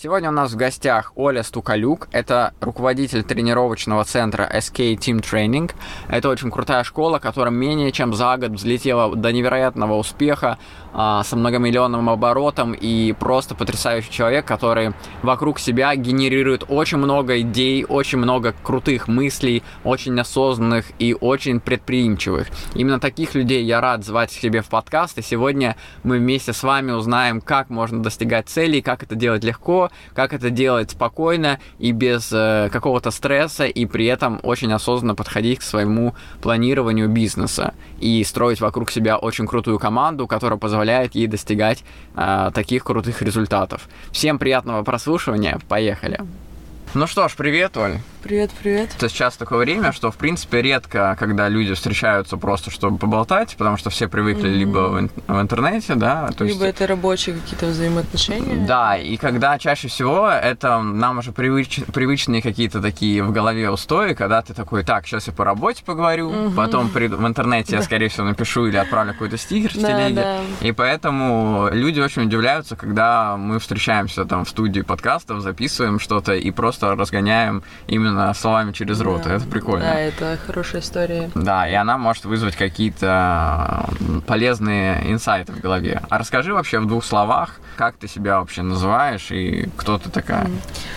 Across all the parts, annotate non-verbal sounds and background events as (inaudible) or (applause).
Сегодня у нас в гостях Оля Стукалюк. Это руководитель тренировочного центра SK Team Training. Это очень крутая школа, которая менее чем за год взлетела до невероятного успеха а, со многомиллионным оборотом и просто потрясающий человек, который вокруг себя генерирует очень много идей, очень много крутых мыслей, очень осознанных и очень предприимчивых. Именно таких людей я рад звать к себе в подкаст, и сегодня мы вместе с вами узнаем, как можно достигать целей, как это делать легко, как это делать спокойно и без э, какого-то стресса, и при этом очень осознанно подходить к своему планированию бизнеса и строить вокруг себя очень крутую команду, которая позволяет ей достигать э, таких крутых результатов. Всем приятного прослушивания, поехали! Ну что ж, привет, Оль. Привет, привет. Это сейчас такое время, что, в принципе, редко, когда люди встречаются просто, чтобы поболтать, потому что все привыкли mm-hmm. либо в, в интернете, да, то либо есть... это рабочие какие-то взаимоотношения. Да, и когда чаще всего это нам уже привыч... привычные какие-то такие в голове устои, когда ты такой, так, сейчас я по работе поговорю, mm-hmm. потом при... в интернете я, скорее всего, напишу или отправлю какой-то стикер в телеге, да. и поэтому люди очень удивляются, когда мы встречаемся там в студии подкастов, записываем что-то и просто разгоняем именно именно словами через рот. Да. Это прикольно. Да, это хорошая история. Да, и она может вызвать какие-то полезные инсайты в голове. А расскажи вообще в двух словах, как ты себя вообще называешь и кто ты такая?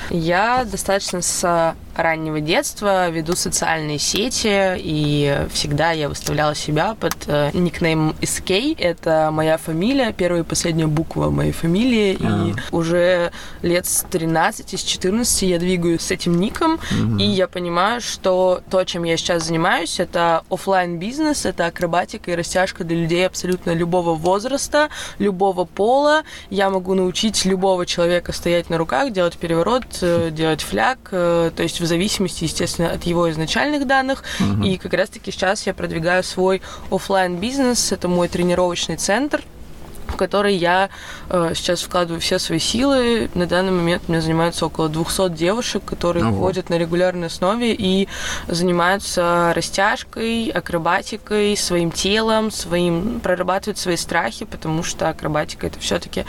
Я достаточно с раннего детства веду социальные сети, и всегда я выставляла себя под э, никнеймом SK. Это моя фамилия, первая и последняя буква моей фамилии, а. и уже лет с 13, с 14 я двигаюсь с этим ником, угу. и я понимаю, что то, чем я сейчас занимаюсь, это офлайн бизнес это акробатика и растяжка для людей абсолютно любого возраста, любого пола. Я могу научить любого человека стоять на руках, делать переворот, э, делать фляг, э, то есть в зависимости, естественно, от его изначальных данных. Угу. И как раз-таки сейчас я продвигаю свой офлайн бизнес. Это мой тренировочный центр в который я э, сейчас вкладываю все свои силы. На данный момент у меня занимаются около 200 девушек, которые Ого. ходят на регулярной основе и занимаются растяжкой, акробатикой, своим телом, своим прорабатывают свои страхи, потому что акробатика это все-таки,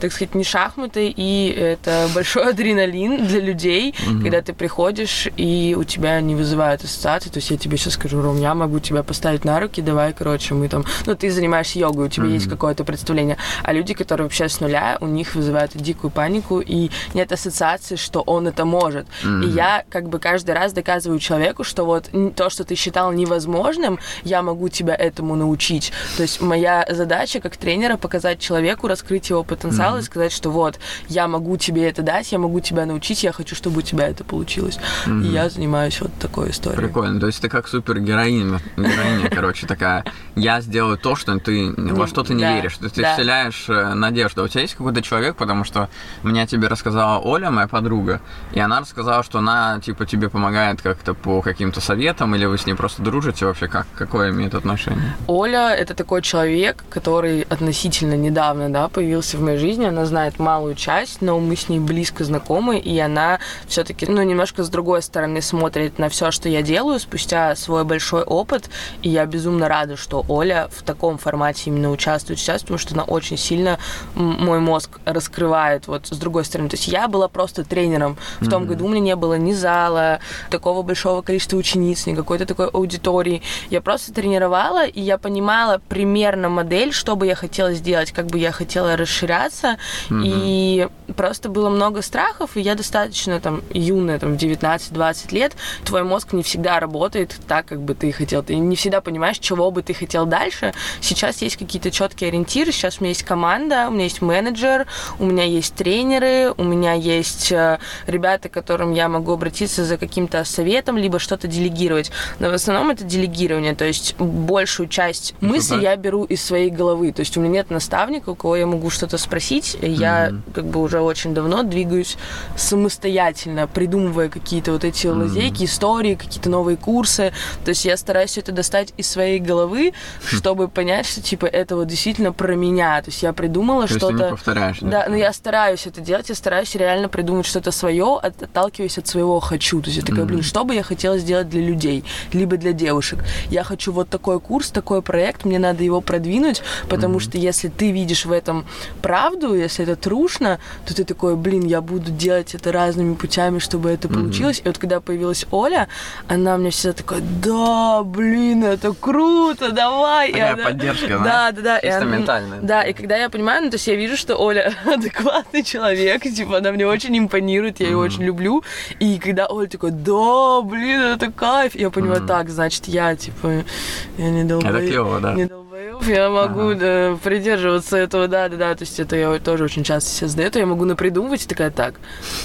так сказать, не шахматы, и это (laughs) большой адреналин для людей, угу. когда ты приходишь и у тебя не вызывают ассоциации. То есть я тебе сейчас скажу, Ром, я могу тебя поставить на руки, давай, короче, мы там, ну ты занимаешься йогой, у тебя угу. есть какое-то представление направления. А люди, которые вообще с нуля, у них вызывают дикую панику, и нет ассоциации, что он это может. Mm-hmm. И я как бы каждый раз доказываю человеку, что вот то, что ты считал невозможным, я могу тебя этому научить. То есть моя задача как тренера показать человеку, раскрыть его потенциал mm-hmm. и сказать, что вот, я могу тебе это дать, я могу тебя научить, я хочу, чтобы у тебя это получилось. Mm-hmm. И я занимаюсь вот такой историей. Прикольно. То есть ты как супергероиня, героиня, короче, такая, я сделаю то, что ты во что ты не веришь. Ты да. вселяешь э, надежду. У тебя есть какой-то человек, потому что мне тебе рассказала Оля, моя подруга, и она рассказала, что она, типа, тебе помогает как-то по каким-то советам, или вы с ней просто дружите вообще? Как, какое имеет отношение? Оля – это такой человек, который относительно недавно, да, появился в моей жизни. Она знает малую часть, но мы с ней близко знакомы, и она все-таки, ну, немножко с другой стороны смотрит на все, что я делаю, спустя свой большой опыт, и я безумно рада, что Оля в таком формате именно участвует сейчас, потому что она очень сильно мой мозг раскрывает вот с другой стороны. То есть я была просто тренером. В mm-hmm. том году у меня не было ни зала, такого большого количества учениц, ни какой-то такой аудитории. Я просто тренировала, и я понимала примерно модель, что бы я хотела сделать, как бы я хотела расширяться. Mm-hmm. И просто было много страхов, и я достаточно там юная, там в 19-20 лет, твой мозг не всегда работает так, как бы ты хотел. Ты не всегда понимаешь, чего бы ты хотел дальше. Сейчас есть какие-то четкие ориентиры, сейчас у меня есть команда, у меня есть менеджер, у меня есть тренеры, у меня есть э, ребята, к которым я могу обратиться за каким-то советом, либо что-то делегировать. Но в основном это делегирование, то есть большую часть мыслей я беру из своей головы. То есть у меня нет наставника, у кого я могу что-то спросить. Я mm-hmm. как бы уже очень давно двигаюсь самостоятельно, придумывая какие-то вот эти mm-hmm. лазейки, истории, какие-то новые курсы. То есть я стараюсь это достать из своей головы, хм. чтобы понять, что типа это вот действительно про меня. То есть я придумала То что-то. Ты повторяешь, да? Да, но я стараюсь это делать, я стараюсь реально придумать что-то свое, отталкиваясь от своего хочу. То есть я такая, блин, что бы я хотела сделать для людей, либо для девушек. Я хочу вот такой курс, такой проект, мне надо его продвинуть, потому mm-hmm. что если ты видишь в этом правду, если это трушно, то ты такой, блин, я буду делать это разными путями, чтобы это mm-hmm. получилось. И вот когда появилась Оля, она мне всегда такая, да, блин, это круто, давай. Такая она... поддержка, да? Да, да, да. Чисто она... ментальная. Да, и когда я понимаю, ну, то есть я вижу, что Оля (laughs) адекватный человек, типа, она мне очень импонирует, я ее mm-hmm. очень люблю. И когда Оля такой, да, блин, это кайф, я понимаю, mm-hmm. так, значит, я, типа, я не долбоеб. Это клево, да. Не долбоеб, (laughs) я могу ага. да, придерживаться этого, да-да-да, то есть это я тоже очень часто себе задаю, то я могу напридумывать и такая, так,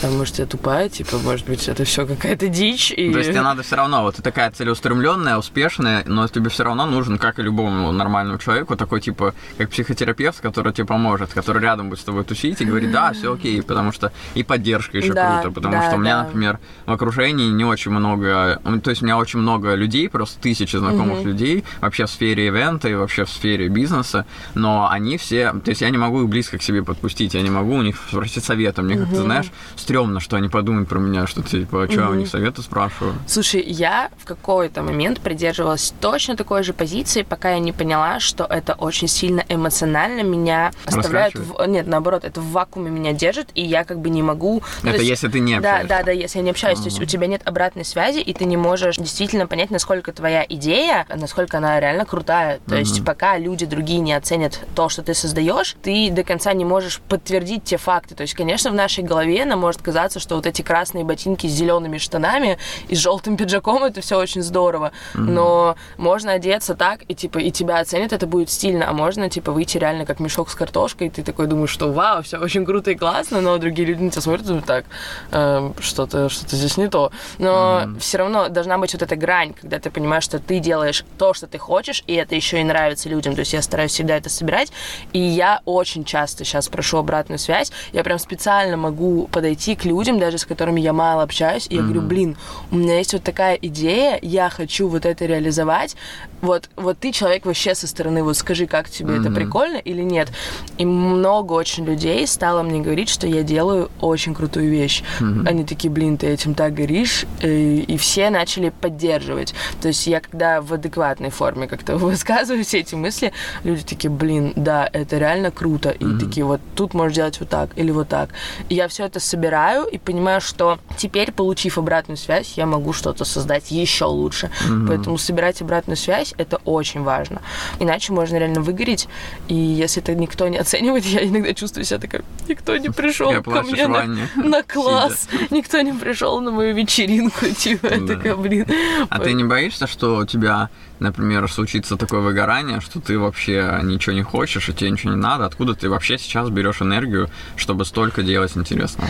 а может, я тупая, типа, может быть, это все какая-то дичь. И... То есть тебе надо все равно, вот ты такая целеустремленная, успешная, но тебе все равно нужен, как и любому нормальному человеку, такой, типа, как психотерапевт, который тебе поможет, который рядом будет с тобой тусить и говорит, да, все окей, потому что и поддержка еще да, круто, потому да, что у меня, да. например, в окружении не очень много, то есть у меня очень много людей, просто тысячи знакомых угу. людей, вообще в сфере ивента и вообще в сфере бизнеса, но они все, то есть я не могу их близко к себе подпустить, я не могу у них спросить совета, мне угу. как-то, знаешь, стрёмно, что они подумают про меня, что типа, что угу. я у них советы спрашиваю. Слушай, я в какой-то момент придерживалась точно такой же позиции, пока я не поняла, что это очень сильно эмоционально меня оставляет, в... нет, наоборот, это в вакууме меня держит, и я как бы не могу. Ну, это есть, если ты не общаешься. Да, да, да, если я не общаюсь, угу. то есть у тебя нет обратной связи, и ты не можешь действительно понять, насколько твоя идея, насколько она реально крутая. То угу. есть пока люди другие не оценят то, что ты создаешь, ты до конца не можешь подтвердить те факты. То есть, конечно, в нашей голове нам может казаться, что вот эти красные ботинки с зелеными штанами и с желтым пиджаком это все очень здорово. Mm-hmm. Но можно одеться так, и типа и тебя оценят, это будет стильно, а можно типа выйти реально как мешок с картошкой, и ты такой думаешь, что вау, все очень круто и классно, но другие люди на тебя смотрят и думают, так, э, что-то что здесь не то. Но mm-hmm. все равно должна быть вот эта грань, когда ты понимаешь, что ты делаешь то, что ты хочешь, и это еще и нравится людям. То есть я стараюсь всегда это собирать, и я очень часто сейчас прошу обратную связь. Я прям специально могу подойти к людям, даже с которыми я мало общаюсь, и я mm-hmm. говорю, блин, у меня есть вот такая идея, я хочу вот это реализовать. Вот, вот ты человек вообще со стороны, вот скажи, как тебе mm-hmm. это прикольно или нет. И много очень людей стало мне говорить, что я делаю очень крутую вещь. Mm-hmm. Они такие, блин, ты этим так горишь, и, и все начали поддерживать. То есть я когда в адекватной форме как-то (laughs) высказываю все эти мысли, люди такие, блин, да, это реально круто. И mm-hmm. такие, вот тут можешь делать вот так или вот так. И я все это собираю и понимаю, что теперь, получив обратную связь, я могу что-то создать еще лучше. Mm-hmm. Поэтому собирать обратную связь это очень важно. Иначе можно реально выгореть. И если это никто не оценивает, я иногда чувствую себя такая, никто не (laughs) пришел ко мне на, (laughs) на класс, никто не пришел на мою вечеринку, (laughs) типа, я такая, блин. А ты не боишься, что у тебя например, случится такое выгорание, что ты вообще ничего не хочешь, и тебе ничего не надо, откуда ты вообще сейчас берешь энергию, чтобы столько делать интересного?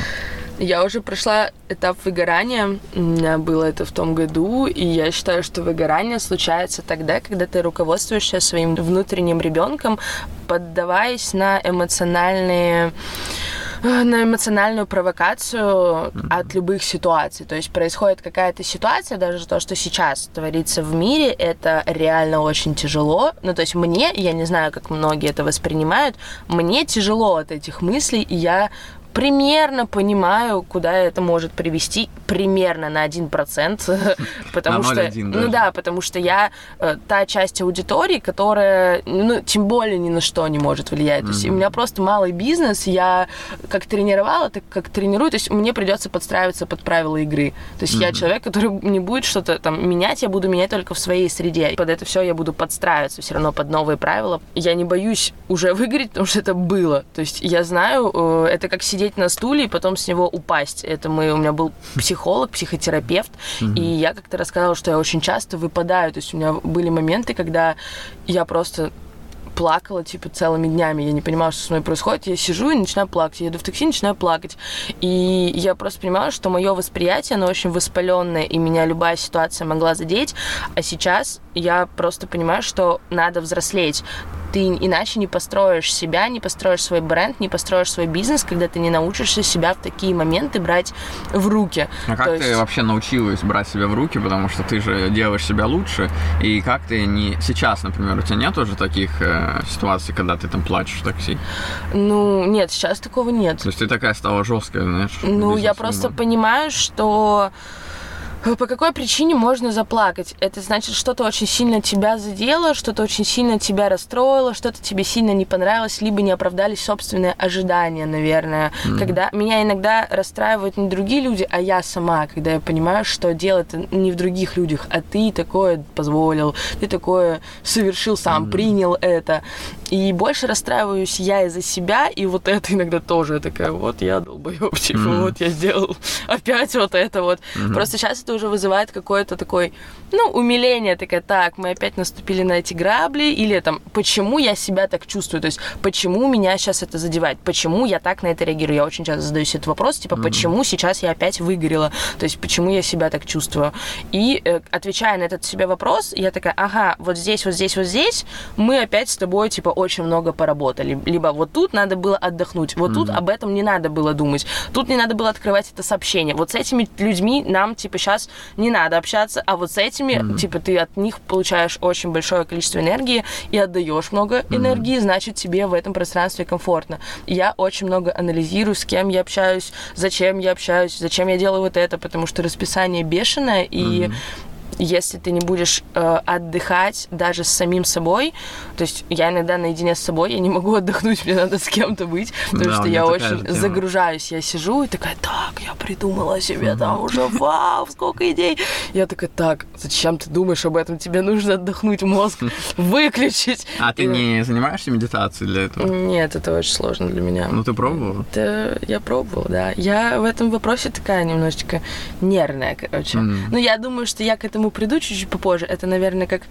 Я уже прошла этап выгорания, у меня было это в том году, и я считаю, что выгорание случается тогда, когда ты руководствуешься своим внутренним ребенком, поддаваясь на эмоциональные (clears throat) на эмоциональную провокацию mm-hmm. от любых ситуаций. То есть происходит какая-то ситуация, даже то, что сейчас творится в мире, это реально очень тяжело. Ну, то есть мне, я не знаю, как многие это воспринимают, мне тяжело от этих мыслей, и я примерно понимаю, куда это может привести, примерно на 1%, (laughs) потому на что, ну да, потому что я э, та часть аудитории, которая, ну, тем более ни на что не может влиять. Mm-hmm. То есть у меня просто малый бизнес, я как тренировала, так как тренирую, то есть мне придется подстраиваться под правила игры. То есть mm-hmm. я человек, который не будет что-то там менять, я буду менять только в своей среде. Под это все я буду подстраиваться все равно под новые правила. Я не боюсь уже выиграть, потому что это было. То есть я знаю, э, это как сидеть сидеть на стуле и потом с него упасть. Это мы, у меня был психолог, психотерапевт, mm-hmm. и я как-то рассказала, что я очень часто выпадаю. То есть у меня были моменты, когда я просто плакала, типа, целыми днями. Я не понимала, что со мной происходит. Я сижу и начинаю плакать. Я еду в такси, начинаю плакать. И я просто понимала, что мое восприятие, оно очень воспаленное, и меня любая ситуация могла задеть. А сейчас я просто понимаю, что надо взрослеть ты иначе не построишь себя, не построишь свой бренд, не построишь свой бизнес, когда ты не научишься себя в такие моменты брать в руки. А как То ты есть- вообще научилась брать себя в руки, потому что ты же делаешь себя лучше, и как ты не... Сейчас, например, у тебя нет уже таких э, ситуаций, когда ты там плачешь в такси? Ну, нет, сейчас такого нет. То есть ты такая стала жесткая, знаешь? Ну, я просто понимаю, что по какой причине можно заплакать? Это значит, что-то очень сильно тебя задело, что-то очень сильно тебя расстроило, что-то тебе сильно не понравилось, либо не оправдались собственные ожидания, наверное. Когда меня иногда расстраивают не другие люди, а я сама, когда я понимаю, что дело не в других людях, а ты такое позволил, ты такое совершил сам, принял это. И больше расстраиваюсь я из-за себя, и вот это иногда тоже такая, вот я долбоёб, типа, Мгм. вот я сделал опять вот это вот. Просто сейчас это уже вызывает какое-то такое, ну, умиление, такая, так, мы опять наступили на эти грабли, или там, почему я себя так чувствую, то есть, почему меня сейчас это задевает, почему я так на это реагирую. Я очень часто задаюсь этот вопрос, типа, почему сейчас я опять выгорела, то есть, почему я себя так чувствую. И э, отвечая на этот себе вопрос, я такая, ага, вот здесь, вот здесь, вот здесь мы опять с тобой, типа, очень много поработали. Либо вот тут надо было отдохнуть, вот тут об этом не надо было думать, тут не надо было открывать это сообщение. Вот с этими людьми нам, типа, сейчас не надо общаться, а вот с этими, типа, ты от них получаешь очень большое количество энергии и отдаешь много энергии, значит, тебе в этом пространстве комфортно. Я очень много анализирую, с кем я общаюсь, зачем я общаюсь, зачем я делаю вот это, потому что расписание бешеное, и если ты не будешь э, отдыхать даже с самим собой, то есть я иногда наедине с собой, я не могу отдохнуть, мне надо с кем-то быть, потому Да, что я очень тема. загружаюсь, я сижу и такая, так, я придумала себе там уже, вау, сколько идей. Я такая, так, зачем ты думаешь об этом? Тебе нужно отдохнуть мозг, выключить. А ты И- не занимаешься медитацией для этого? Нет, это очень сложно для меня. Ну, ты пробовала? Это я пробовала, да. Я в этом вопросе такая немножечко нервная, короче. Мгм. Но я думаю, что я к этому приду чуть-чуть попозже. Это, наверное, как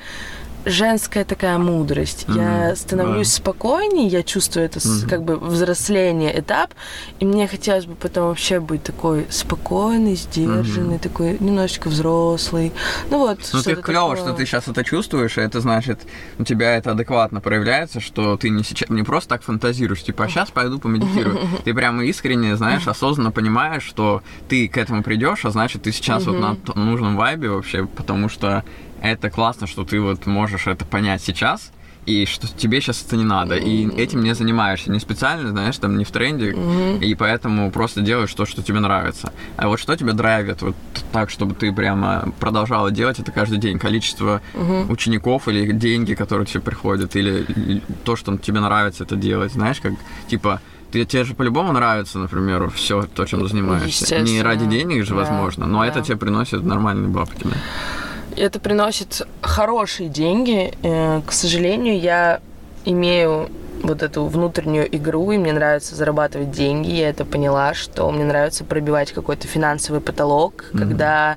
женская такая мудрость. Я Мгм, становлюсь да. спокойнее, я чувствую это Мгм. как бы взросление, этап, и мне хотелось бы потом вообще быть такой спокойный, сдержанный, такой немножечко взрослый. Ну вот, Ну, ты клево, что ты сейчас это чувствуешь, и это значит, у тебя это адекватно проявляется, что ты не сейчас не просто так фантазируешь, типа, а сейчас пойду помедитирую. (laughs) Ты прямо искренне, знаешь, (laughs) осознанно понимаешь, что ты к этому придешь, а значит, ты сейчас вот на нужном вайбе вообще, потому что это классно, что ты вот можешь это понять сейчас, и что тебе сейчас это не надо, и этим не занимаешься, не специально, знаешь, там не в тренде, и поэтому просто делаешь то, что тебе нравится. А вот что тебя драйвит вот так, чтобы ты прямо продолжала делать это каждый день? Количество учеников или деньги, которые тебе приходят, или, то, что тебе нравится это делать, знаешь, как, типа, ты, тебе же по-любому нравится, например, все то, чем ты занимаешься. Не ради денег же, Да, возможно, но да. это тебе приносит нормальные бабки, да? Это приносит хорошие деньги. Э, К сожалению, я имею вот эту внутреннюю игру, и мне нравится зарабатывать деньги. Я это поняла, что мне нравится пробивать какой-то финансовый потолок, когда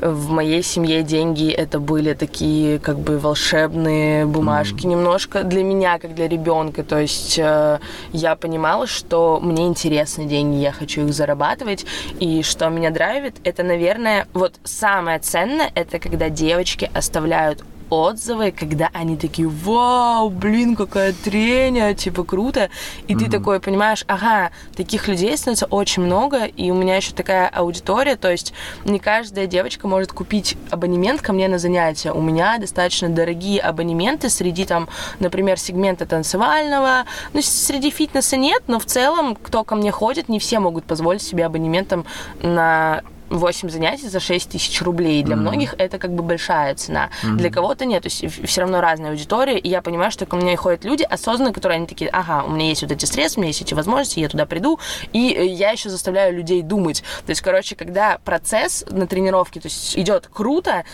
в моей семье деньги это были такие как бы волшебные бумажки немножко для меня, как для ребенка. То есть э, я понимала, что мне интересны деньги, я хочу их зарабатывать, и что меня драйвит, это, наверное, вот самое ценное, это когда девочки оставляют отзывы, когда они такие, вау, блин, какая трения, типа круто. И ты такой понимаешь, ага, таких людей становится очень много, и у меня еще такая аудитория, то есть не каждая девочка может купить абонемент ко мне на занятия. У меня достаточно дорогие абонементы среди там, например, сегмента танцевального, ну, среди фитнеса нет, но в целом, кто ко мне ходит, не все могут позволить себе абонементом на 8 занятий за 6 тысяч рублей. Для многих это как бы большая цена. Для кого-то нет. То есть все равно разная аудитория. И я понимаю, что ко мне ходят люди осознанно, которые они такие, ага, у меня есть вот эти средства, у меня есть эти возможности, я туда приду. И э, я еще заставляю людей думать. То есть, короче, когда процесс на тренировке то есть, идет круто,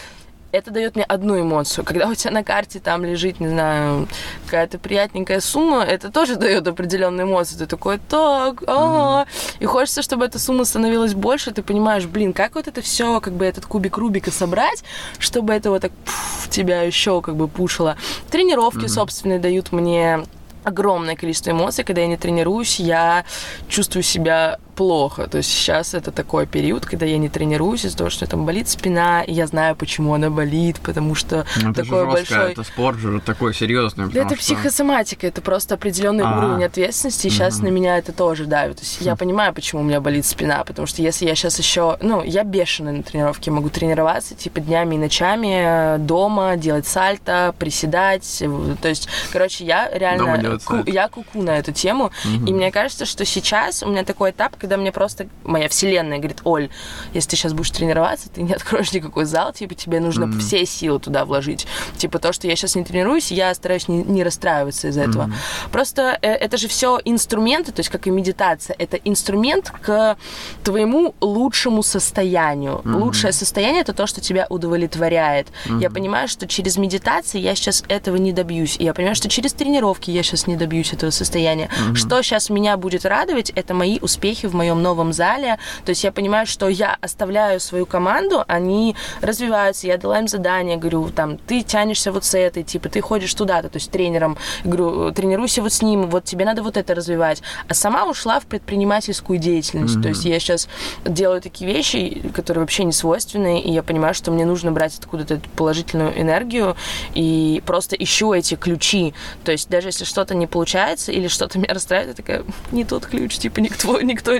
это дает мне одну эмоцию. Когда у тебя на карте там лежит, не знаю, какая-то приятненькая сумма, это тоже дает определенную эмоцию. Ты такой, так, ага. Mm-hmm. И хочется, чтобы эта сумма становилась больше. Ты понимаешь, блин, как вот это все, как бы этот кубик Рубика собрать, чтобы это вот так пфф, тебя еще как бы пушило. Тренировки, mm-hmm. собственно, дают мне огромное количество эмоций. Когда я не тренируюсь, я чувствую себя плохо. То есть сейчас это такой период, когда я не тренируюсь из-за того, что там болит спина, и я знаю, почему она болит, потому что ну, это такой большой... Это спорт же такой серьезный. Да, это что... психосоматика, это просто определенный А-а-а. уровень ответственности, и сейчас mm-hmm. на меня это тоже давит. То есть я понимаю, почему у меня болит спина, потому что если я сейчас еще... Ну, я бешеная на тренировке, могу тренироваться типа днями и ночами э, дома, делать сальто, приседать. То есть, короче, я реально... Ку- я куку на эту тему, mm-hmm. и мне кажется, что сейчас у меня такой этап, когда мне просто моя вселенная говорит, Оль, если ты сейчас будешь тренироваться, ты не откроешь никакой зал, типа тебе нужно mm-hmm. все силы туда вложить. Типа то, что я сейчас не тренируюсь, я стараюсь не, не расстраиваться из-за mm-hmm. этого. Просто э, это же все инструменты, то есть как и медитация, это инструмент к твоему лучшему состоянию. Mm-hmm. Лучшее состояние это то, что тебя удовлетворяет. Mm-hmm. Я понимаю, что через медитацию я сейчас этого не добьюсь. И я понимаю, что через тренировки я сейчас не добьюсь этого состояния. Mm-hmm. Что сейчас меня будет радовать, это мои успехи в моем новом зале. То есть я понимаю, что я оставляю свою команду, они развиваются, я дала им задание, говорю, там, ты тянешься вот с этой, типа, ты ходишь туда-то, то есть тренером, говорю, тренируйся вот с ним, вот тебе надо вот это развивать. А сама ушла в предпринимательскую деятельность. Mm-hmm. То есть я сейчас делаю такие вещи, которые вообще не свойственны, и я понимаю, что мне нужно брать откуда-то эту положительную энергию и просто ищу эти ключи. То есть даже если что-то не получается или что-то (laughs) меня расстраивает, я такая, не тот ключ, типа, не к,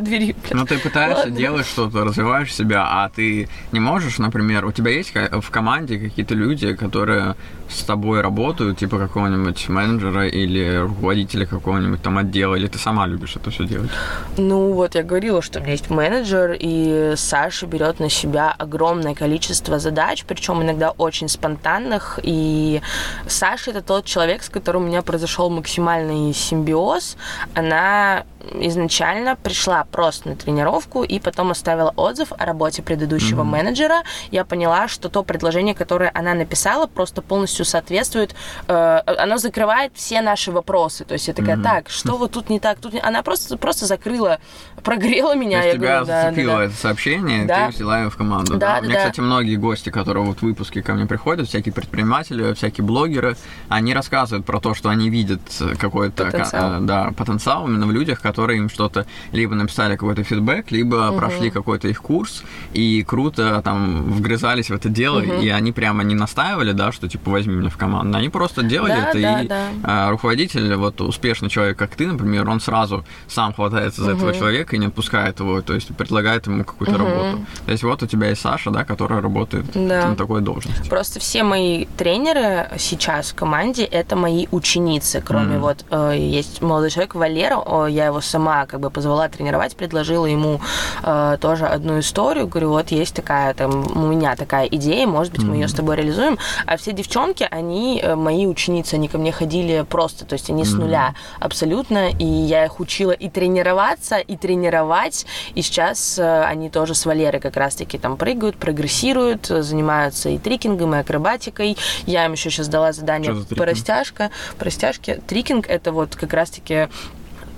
двери. Ну, ты пытаешься Ладно. делать что-то, развиваешь себя, а ты не можешь, например, у тебя есть в команде какие-то люди, которые с тобой работают, типа какого-нибудь менеджера или руководителя какого-нибудь там отдела, или ты сама любишь это все делать? Ну, вот я говорила, что у меня есть менеджер, и Саша берет на себя огромное количество задач, причем иногда очень спонтанных, и Саша это тот человек, с которым у меня произошел максимальный симбиоз. Она изначально пришла просто на тренировку и потом оставила отзыв о работе предыдущего mm-hmm. менеджера. Я поняла, что то предложение, которое она написала, просто полностью соответствует, э, оно закрывает все наши вопросы. То есть я такая, mm-hmm. так, что вот тут не так, тут не... она просто просто закрыла, прогрела меня. То есть я тебя говорю, зацепило да, да, это сообщение, да. ты взяла его в команду. Да, да? да У меня, да. кстати, многие гости, которые вот в выпуске ко мне приходят, всякие предприниматели, всякие блогеры, они рассказывают про то, что они видят какой-то потенциал. Э, да, потенциал именно в людях, которые им что-то либо написали какой-то фидбэк, либо угу. прошли какой-то их курс и круто там вгрызались в это дело, угу. и они прямо не настаивали, да, что типа возьми меня в команду. Они просто делали да, это, да, и да. А, руководитель, вот успешный человек, как ты, например, он сразу сам хватается за угу. этого человека и не отпускает его, то есть предлагает ему какую-то угу. работу. То есть вот у тебя есть Саша, да, которая работает да. на такой должности. Просто все мои тренеры сейчас в команде это мои ученицы, кроме mm. вот э, есть молодой человек Валера, я его сама как бы позвала тренировать, предложила ему э, тоже одну историю, говорю, вот есть такая, там, у меня такая идея, может быть, mm-hmm. мы ее с тобой реализуем. А все девчонки, они э, мои ученицы, они ко мне ходили просто, то есть они mm-hmm. с нуля абсолютно, и я их учила и тренироваться, и тренировать, и сейчас э, они тоже с Валерой как раз-таки там прыгают, прогрессируют, занимаются и трикингом, и акробатикой. Я им еще сейчас дала задание по растяжка, по растяжке. Трикинг это вот как раз-таки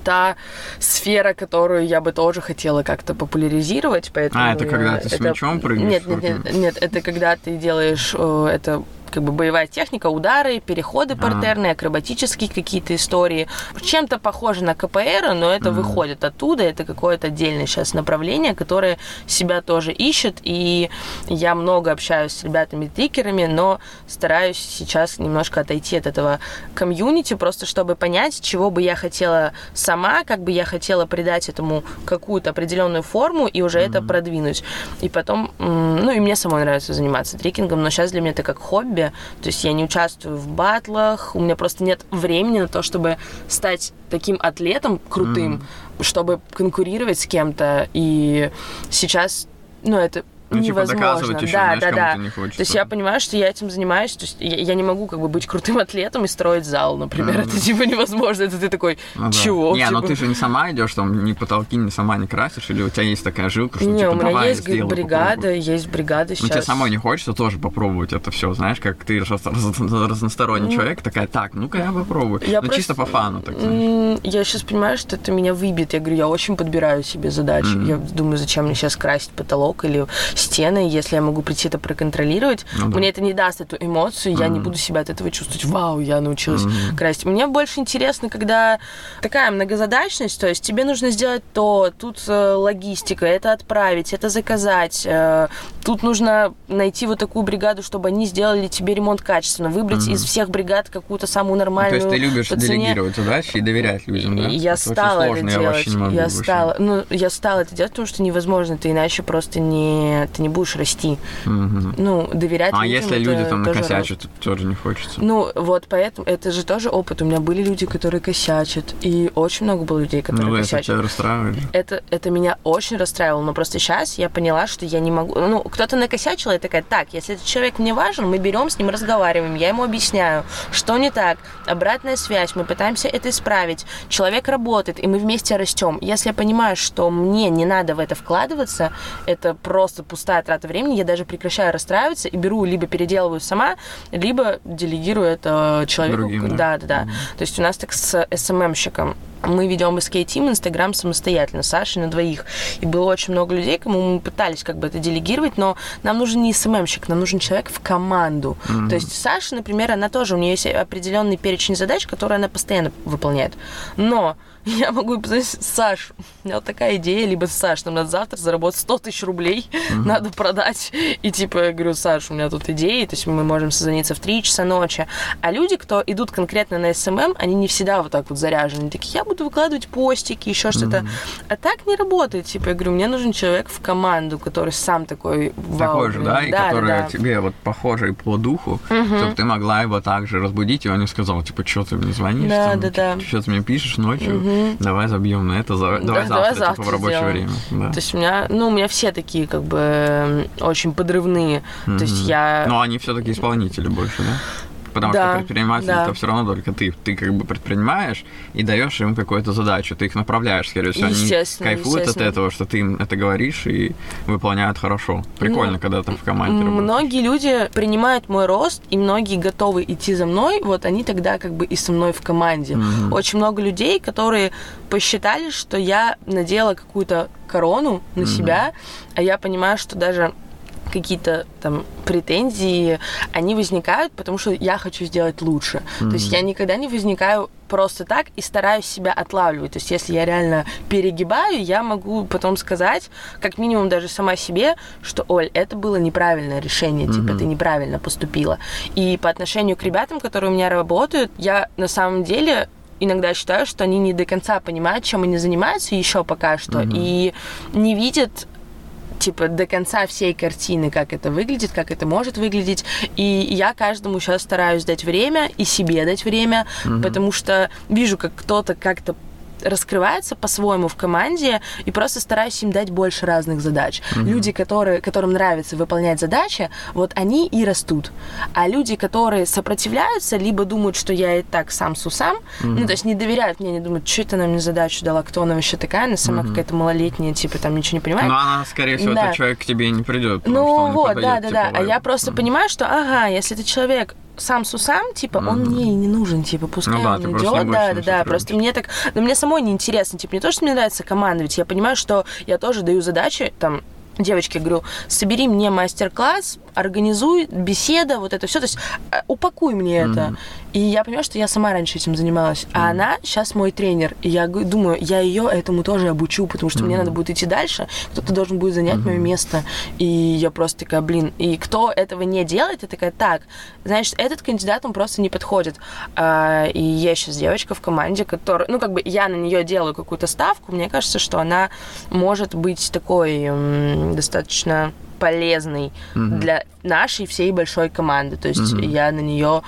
та сфера, которую я бы тоже хотела как-то популяризировать. Поэтому а, это когда ты это... с мячом прыгаешь? Нет, нет, нет, нет, это когда ты делаешь э, это как бы боевая техника, удары, переходы партерные, акробатические какие-то истории. Чем-то похоже на КПР, но это mm-hmm. выходит оттуда, это какое-то отдельное сейчас направление, которое себя тоже ищет, и я много общаюсь с ребятами-трикерами, но стараюсь сейчас немножко отойти от этого комьюнити, просто чтобы понять, чего бы я хотела сама, как бы я хотела придать этому какую-то определенную форму и уже mm-hmm. это продвинуть. И потом, ну и мне самой нравится заниматься трикингом, но сейчас для меня это как хобби, себе. То есть я не участвую в батлах, у меня просто нет времени на то, чтобы стать таким атлетом крутым, mm-hmm. чтобы конкурировать с кем-то. И сейчас, ну, это Ну, типа, невозможно. доказывать еще, да, знаешь, да, да. не хочется. То есть я понимаю, что я этим занимаюсь, то есть я, я не могу как бы быть крутым атлетом и строить зал, например, Мгм. это типа невозможно, это ты такой, Ну да. чего? Не, ну Типа, ты же не сама идешь, там ни потолки, ни сама не красишь, или у тебя есть такая жилка, что Не, типа у меня давай, есть сделай, бригада, попробуй. есть бригада Ну, сейчас. тебе самой не хочется тоже попробовать это все, знаешь, как ты раз- раз- разносторонний Ну, человек, такая, так, ну-ка я попробую. Я ну, просто- чисто по фану, так знаешь. Я сейчас понимаю, что это меня выбьет. Я говорю, я очень подбираю себе задачи. Мгм. Я думаю, зачем мне сейчас красить потолок или стены, если я могу прийти это проконтролировать. Ну да. Мне это не даст эту эмоцию, я не буду себя от этого чувствовать. Вау, я научилась Мгм. красить. Мне больше интересно, когда такая многозадачность, то есть тебе нужно сделать то, тут э, логистика, это отправить, это заказать, э, тут нужно найти вот такую бригаду, чтобы они сделали тебе ремонт качественно, выбрать Мгм. из всех бригад какую-то самую Ну, то нормальную. есть ты любишь по цене. делегировать задачи и доверять людям, да? Я Это стала это я делать. я больше. стала, ну, я стала это делать, потому что невозможно, ты иначе просто не, ты не будешь расти. Мгм. Ну, доверять А людям если это люди там тоже накосячат, то тоже не хочется. Ну, вот поэтому это же тоже опыт. У меня были люди, которые косячат, и очень много было людей, которые Ну, это косячат. тебя расстраивает же. Это, это меня очень расстраивало, но просто сейчас я поняла, что я не могу... Ну, кто-то накосячил, и я такая, так, если этот человек мне важен, мы берем с ним, разговариваем, я ему объясняю, что не так, обратная связь, мы пытаемся это исправить, человек работает, и мы вместе растем. Если я понимаю, что мне не надо в это вкладываться, это просто пустая трата времени, я даже прекращаю расстраиваться и беру, либо переделываю сама, либо делегирую это человеку. Другим, да? да, да, да. То есть у нас так с СММщиком мы ведем SK-Team, Инстаграм самостоятельно, Сашей на двоих. И было очень много людей, кому мы пытались как бы это делегировать, но нам нужен не SMM щик, нам нужен человек в команду. Мгм. То есть Саша, например, она тоже, у нее есть определенный перечень задач, которые она постоянно выполняет. Но (laughs) я могу позвонить, Саш, у меня вот такая идея, либо Саш, нам надо завтра заработать 100 тысяч рублей, (laughs) надо продать. И типа я говорю, Саш, у меня тут идеи, то есть мы можем созвониться в 3 часа ночи. А люди, кто идут конкретно на SMM, они не всегда вот так вот заряжены. Они такие, я буду выкладывать постики, еще что-то. А так не работает. Типа я говорю, мне нужен человек в команду, который сам такой, вау. Такой же, блин». да, и который да. тебе вот похожий по духу, Мгм. чтобы ты могла его также разбудить, и он не сказал, типа, что ты мне звонишь, Да, там, да, да. что ты мне пишешь ночью, Мгм. давай забьем на это, за- давай давай завтра, завтра типа, в рабочее сделаем. время. Да. То есть у меня, ну, у меня все такие, как бы, очень подрывные. То есть я... Но они все-таки исполнители больше, да? Потому Да, что предприниматель да. это все равно только ты. Ты как бы предпринимаешь и даешь им какую-то задачу. Ты их направляешь, скорее всего. Они Естественно, кайфуют от этого, что ты им это говоришь и выполняют хорошо. Прикольно, Ну, когда там в команде работаешь. Многие люди принимают мой рост, и многие готовы идти за мной, вот они тогда как бы и со мной в команде. Мгм. Очень много людей, которые посчитали, что я надела какую-то корону на Мгм. себя, а я понимаю, что даже какие-то там претензии, они возникают, потому что я хочу сделать лучше. То есть я никогда не возникаю просто так и стараюсь себя отлавливать. То есть если я реально перегибаю, я могу потом сказать, как минимум даже сама себе, что, Оль, это было неправильное решение, типа Мгм. ты неправильно поступила. И по отношению к ребятам, которые у меня работают, я на самом деле иногда считаю, что они не до конца понимают, чем они занимаются еще пока что, Мгм. и не видят типа до конца всей картины, как это выглядит, как это может выглядеть. И я каждому сейчас стараюсь дать время и себе дать время, Мгм. потому что вижу, как кто-то как-то раскрывается по-своему в команде и просто стараюсь им дать больше разных задач. Мгм. Люди, которые, которым нравится выполнять задачи, вот они и растут. А люди, которые сопротивляются, либо думают, что я и так сам с усам, ну, то есть не доверяют мне, они думают, что это она мне задачу дала, кто она вообще такая, она сама Мгм. какая-то малолетняя, типа там ничего не понимает. Но она, скорее всего, Да. этот человек к тебе не придет. Ну не вот, подойдет да, да, тебе да. А я просто Мгм. понимаю, что, ага, если этот человек сам с усам, типа, он Мгм. мне и не нужен, типа, пускай Ну да, он идет, да, да, да. сотрудничать. Просто мне так, ну мне самой неинтересно, типа, не то, что мне нравится командовать, я понимаю, что я тоже даю задачи, там, девочке говорю, собери мне мастер-класс, организуй, беседа, вот это все, то есть э, упакуй мне это. И я понимаю, что я сама раньше этим занималась, а она сейчас мой тренер, и я думаю, я ее этому тоже обучу, потому что мне Мгм. надо будет идти дальше, кто-то должен будет занять мое Мгм. место, и я просто такая, блин, и кто этого не делает, я такая, так, значит, этот кандидат, он просто не подходит. А, и есть сейчас девочка в команде, которая, ну, как бы я на нее делаю какую-то ставку, мне кажется, что она может быть такой достаточно полезной Мгм. для нашей всей большой команды. То есть Мгм. я на нее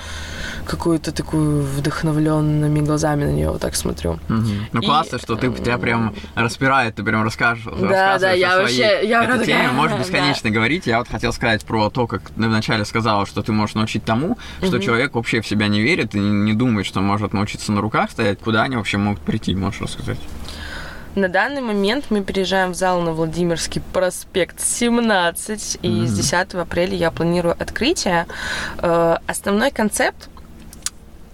какую-то такую вдохновленными глазами на нее вот так смотрю. Мгм. Ну И, классно, что ты тебя прям распирает, ты прям расскажешь. Да, да, я вообще- я этой теме. такая, Можешь да. бесконечно говорить. Я вот хотел сказать про то, как ты вначале сказала, что ты можешь научить тому, что человек вообще в себя не верит и не думает, что может научиться на руках стоять. Куда они вообще могут прийти, можешь рассказать? На данный момент мы переезжаем в зал на Владимирский проспект 17, и Мгм. с 10 апреля я планирую открытие. Э, Основной концепт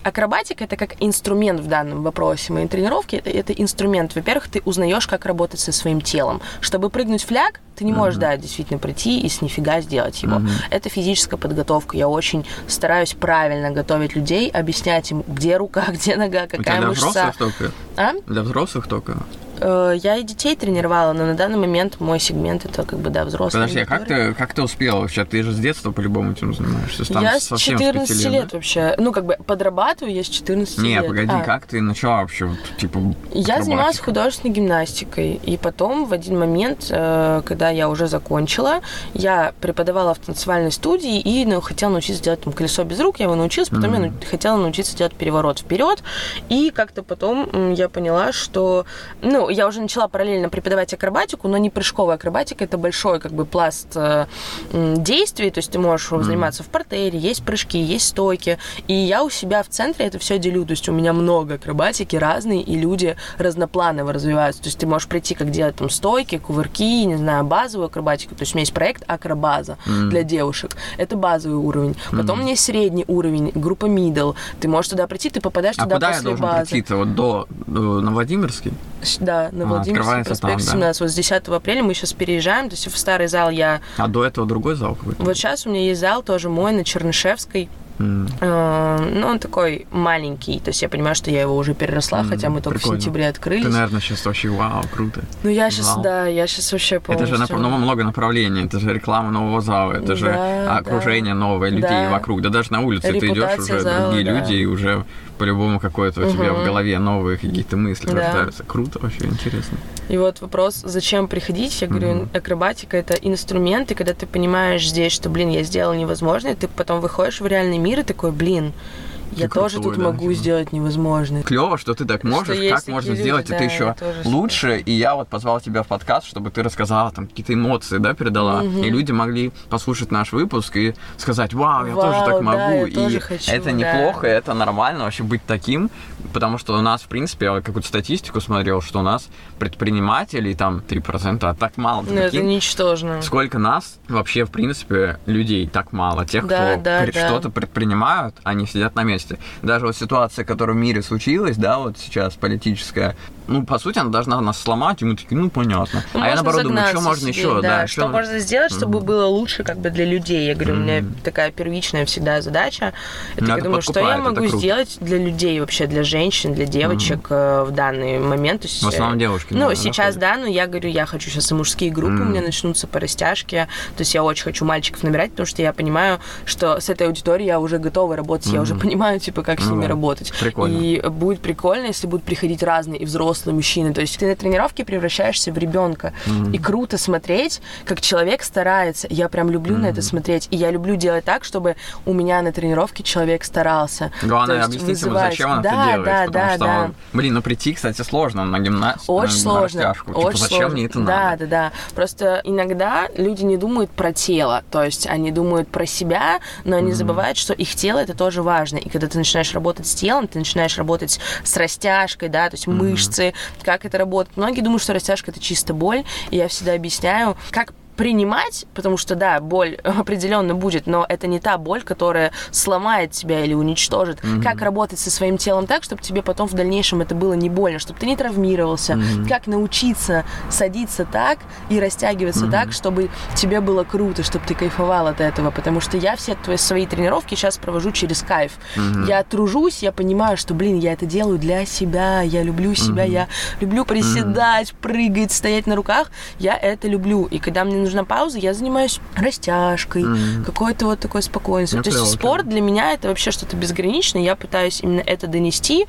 Акробатика это как инструмент в данном вопросе. Мои тренировки это, это инструмент. Во-первых, ты узнаешь, как работать со своим телом. Чтобы прыгнуть фляг, ты не можешь, Мгм. да, действительно прийти и с нифига сделать его. Мгм. Это физическая подготовка. Я очень стараюсь правильно готовить людей, объяснять им, где рука, (laughs) где нога, У тебя какая для мышца. взрослых только? А? Для взрослых только? Э, Я и детей тренировала, но на данный момент мой сегмент это как бы, да, взрослые. Подожди, а как ты, как ты успела вообще? Ты же с детства по-любому этим занимаешься. Там Я с совсем 14 пяти лет, да? вообще. Ну, как бы подрабатываю я с 14 Не, лет. погоди, А, как ты начала вообще, вот, типа, Я занималась художественной гимнастикой. И потом, в один момент, э, когда я уже закончила, я преподавала в танцевальной студии и ну, хотела научиться делать там колесо без рук. Я его научилась, потом я Мгм. нау- хотела научиться делать переворот вперед. И как-то потом я поняла, что... Ну, я уже начала параллельно преподавать акробатику, но не прыжковая акробатика. Это большой как бы пласт э, действий. То есть ты можешь Мгм. заниматься в портере, есть прыжки, есть стойки. И я у себя в центре это все делю. То есть у меня много акробатики разные, и люди разнопланово развиваются. То есть ты можешь прийти, как делать там стойки, кувырки, не знаю, базовую акробатику. То есть у меня есть проект Акробаза Мгм. для девушек. Это базовый уровень. Потом Мгм. у меня есть средний уровень, группа middle. Ты можешь туда прийти, ты попадаешь А туда куда я после должен базы. прийти-то? Вот до, до- на Владимирский? С- Да, на А, Владимирский открывается проспект там, да. 17. Вот с 10 апреля мы сейчас переезжаем. То есть в старый зал я... А до этого другой зал какой-то? Вот сейчас у меня есть зал тоже мой на Чернышевской. Э, Ну, он такой маленький, то есть я понимаю, что я его уже переросла, М, хотя мы только прикольно. в сентябре открылись. Ты, наверное, сейчас вообще вау, круто. Ну, я сейчас, Вау. да, я сейчас вообще полностью... Это же ну, много направлений, это же реклама нового зала, это же Да, окружение да. новое, людей Да. вокруг. Да даже на улице ты идешь Репутация уже зала, другие да. люди, и уже по-любому какое-то у тебя в голове новые какие-то мысли Да. рождаются. Круто вообще, интересно. И вот вопрос, зачем приходить? Я говорю, Мгм. акробатика — это инструмент, и когда ты понимаешь здесь, что, блин, я сделал невозможное, ты потом выходишь в реальный мир и такой, блин, я тоже тут да, могу типа. сделать невозможное. Клево, что ты так можешь, есть как можно люди, сделать да, это еще лучше. И я вот позвал тебя в подкаст, чтобы ты рассказала там какие-то эмоции, да, передала. Мгм. И люди могли послушать наш выпуск и сказать, вау, я Вау, тоже так да, могу. я и тоже хочу, это да. неплохо, это нормально вообще быть таким, потому что у нас, в принципе, я какую-то статистику смотрел, что у нас предпринимателей там 3%, а так мало. Ну, это ничтожно. Сколько нас вообще, в принципе, людей так мало. Тех, Да, кто да, при- да. что-то предпринимают, они сидят на месте. Даже вот ситуация, которая в мире случилась, да, вот сейчас политическая, ну, по сути, она должна нас сломать, и мы такие, ну, понятно. Ну, а я наоборот думаю, что можно себе, еще, да, что чё- можно сделать, чтобы Мгм. было лучше как бы для людей. Я говорю, у меня такая первичная всегда задача. Это я думаю, что я могу сделать для людей вообще, для женщин, для девочек э, в данный момент. То есть, В основном э, девушки. Ну, наверное, сейчас, да, но я говорю, я хочу сейчас и мужские группы, у Мгм. меня начнутся по растяжке. То есть я очень хочу мальчиков набирать, потому что я понимаю, что с этой аудиторией я уже готова работать, я уже Мгм. Понимаю, типа, как с Ну ними да. работать. Прикольно. И будет прикольно, если будут приходить разные и взрослые мужчины. То есть ты на тренировке превращаешься в ребенка. Мгм. И круто смотреть, как человек старается. Я прям люблю на это смотреть. И я люблю делать так, чтобы у меня на тренировке человек старался. Главное объяснить ему, вызывать- зачем он да, это делает. да, потому да, что, да. блин, ну прийти, кстати, сложно на гимнастику. Очень на сложно. растяжку. Типа, очень зачем сложно. мне это да, надо? да, да. Просто иногда люди не думают про тело. То есть они думают про себя, но они Мгм. забывают, что их тело это тоже важно. И когда ты начинаешь работать с телом, ты начинаешь работать с растяжкой, да, то есть Мгм. мышцы, как это работает. Многие думают, что растяжка это чисто боль. И я всегда объясняю, как принимать, потому что, да, боль (laughs) определенно будет, но это не та боль, которая сломает тебя или уничтожит. Мгм. Как работать со своим телом так, чтобы тебе потом в дальнейшем это было не больно, чтобы ты не травмировался. Мгм. Как научиться садиться так и растягиваться Мгм. так, чтобы тебе было круто, чтобы ты кайфовал от этого, потому что я все твои свои тренировки сейчас провожу через кайф. Мгм. Я тружусь, я понимаю, что, блин, я это делаю для себя, я люблю себя, Мгм. я люблю приседать, прыгать, стоять на руках, я это люблю. И когда мне нужно нужна пауза, я занимаюсь растяжкой, Мгм. какой-то вот такой спокойствие. Ну, То есть клево, спорт для меня это вообще что-то безграничное, я пытаюсь именно это донести,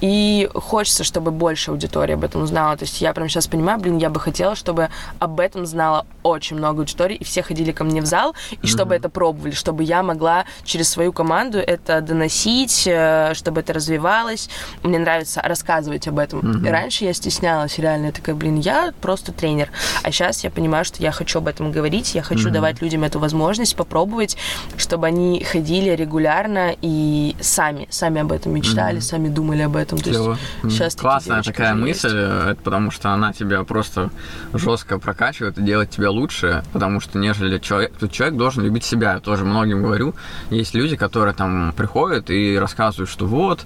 и хочется, чтобы больше аудитории об этом узнала. То есть я прям сейчас понимаю, блин, я бы хотела, чтобы об этом знала очень много аудиторий, и все ходили ко мне в зал, и чтобы это пробовали, чтобы я могла через свою команду это доносить, э, чтобы это развивалось. Мне нравится рассказывать об этом. Мгм. И раньше я стеснялась, реально, я такая, блин, я просто тренер. А сейчас я понимаю, что я хочу об этом говорить, я хочу Мгм. давать людям эту возможность попробовать, чтобы они ходили регулярно и сами, сами об этом мечтали, Мгм. сами думали об этом. То есть Клево. М, сейчас Классная такая мысль, э, это потому что она тебя просто жестко прокачивает и делает тебя лучше, потому что нежели человек, тут человек должен любить себя, я тоже многим говорю. Есть люди, которые там приходят и рассказывают, что вот,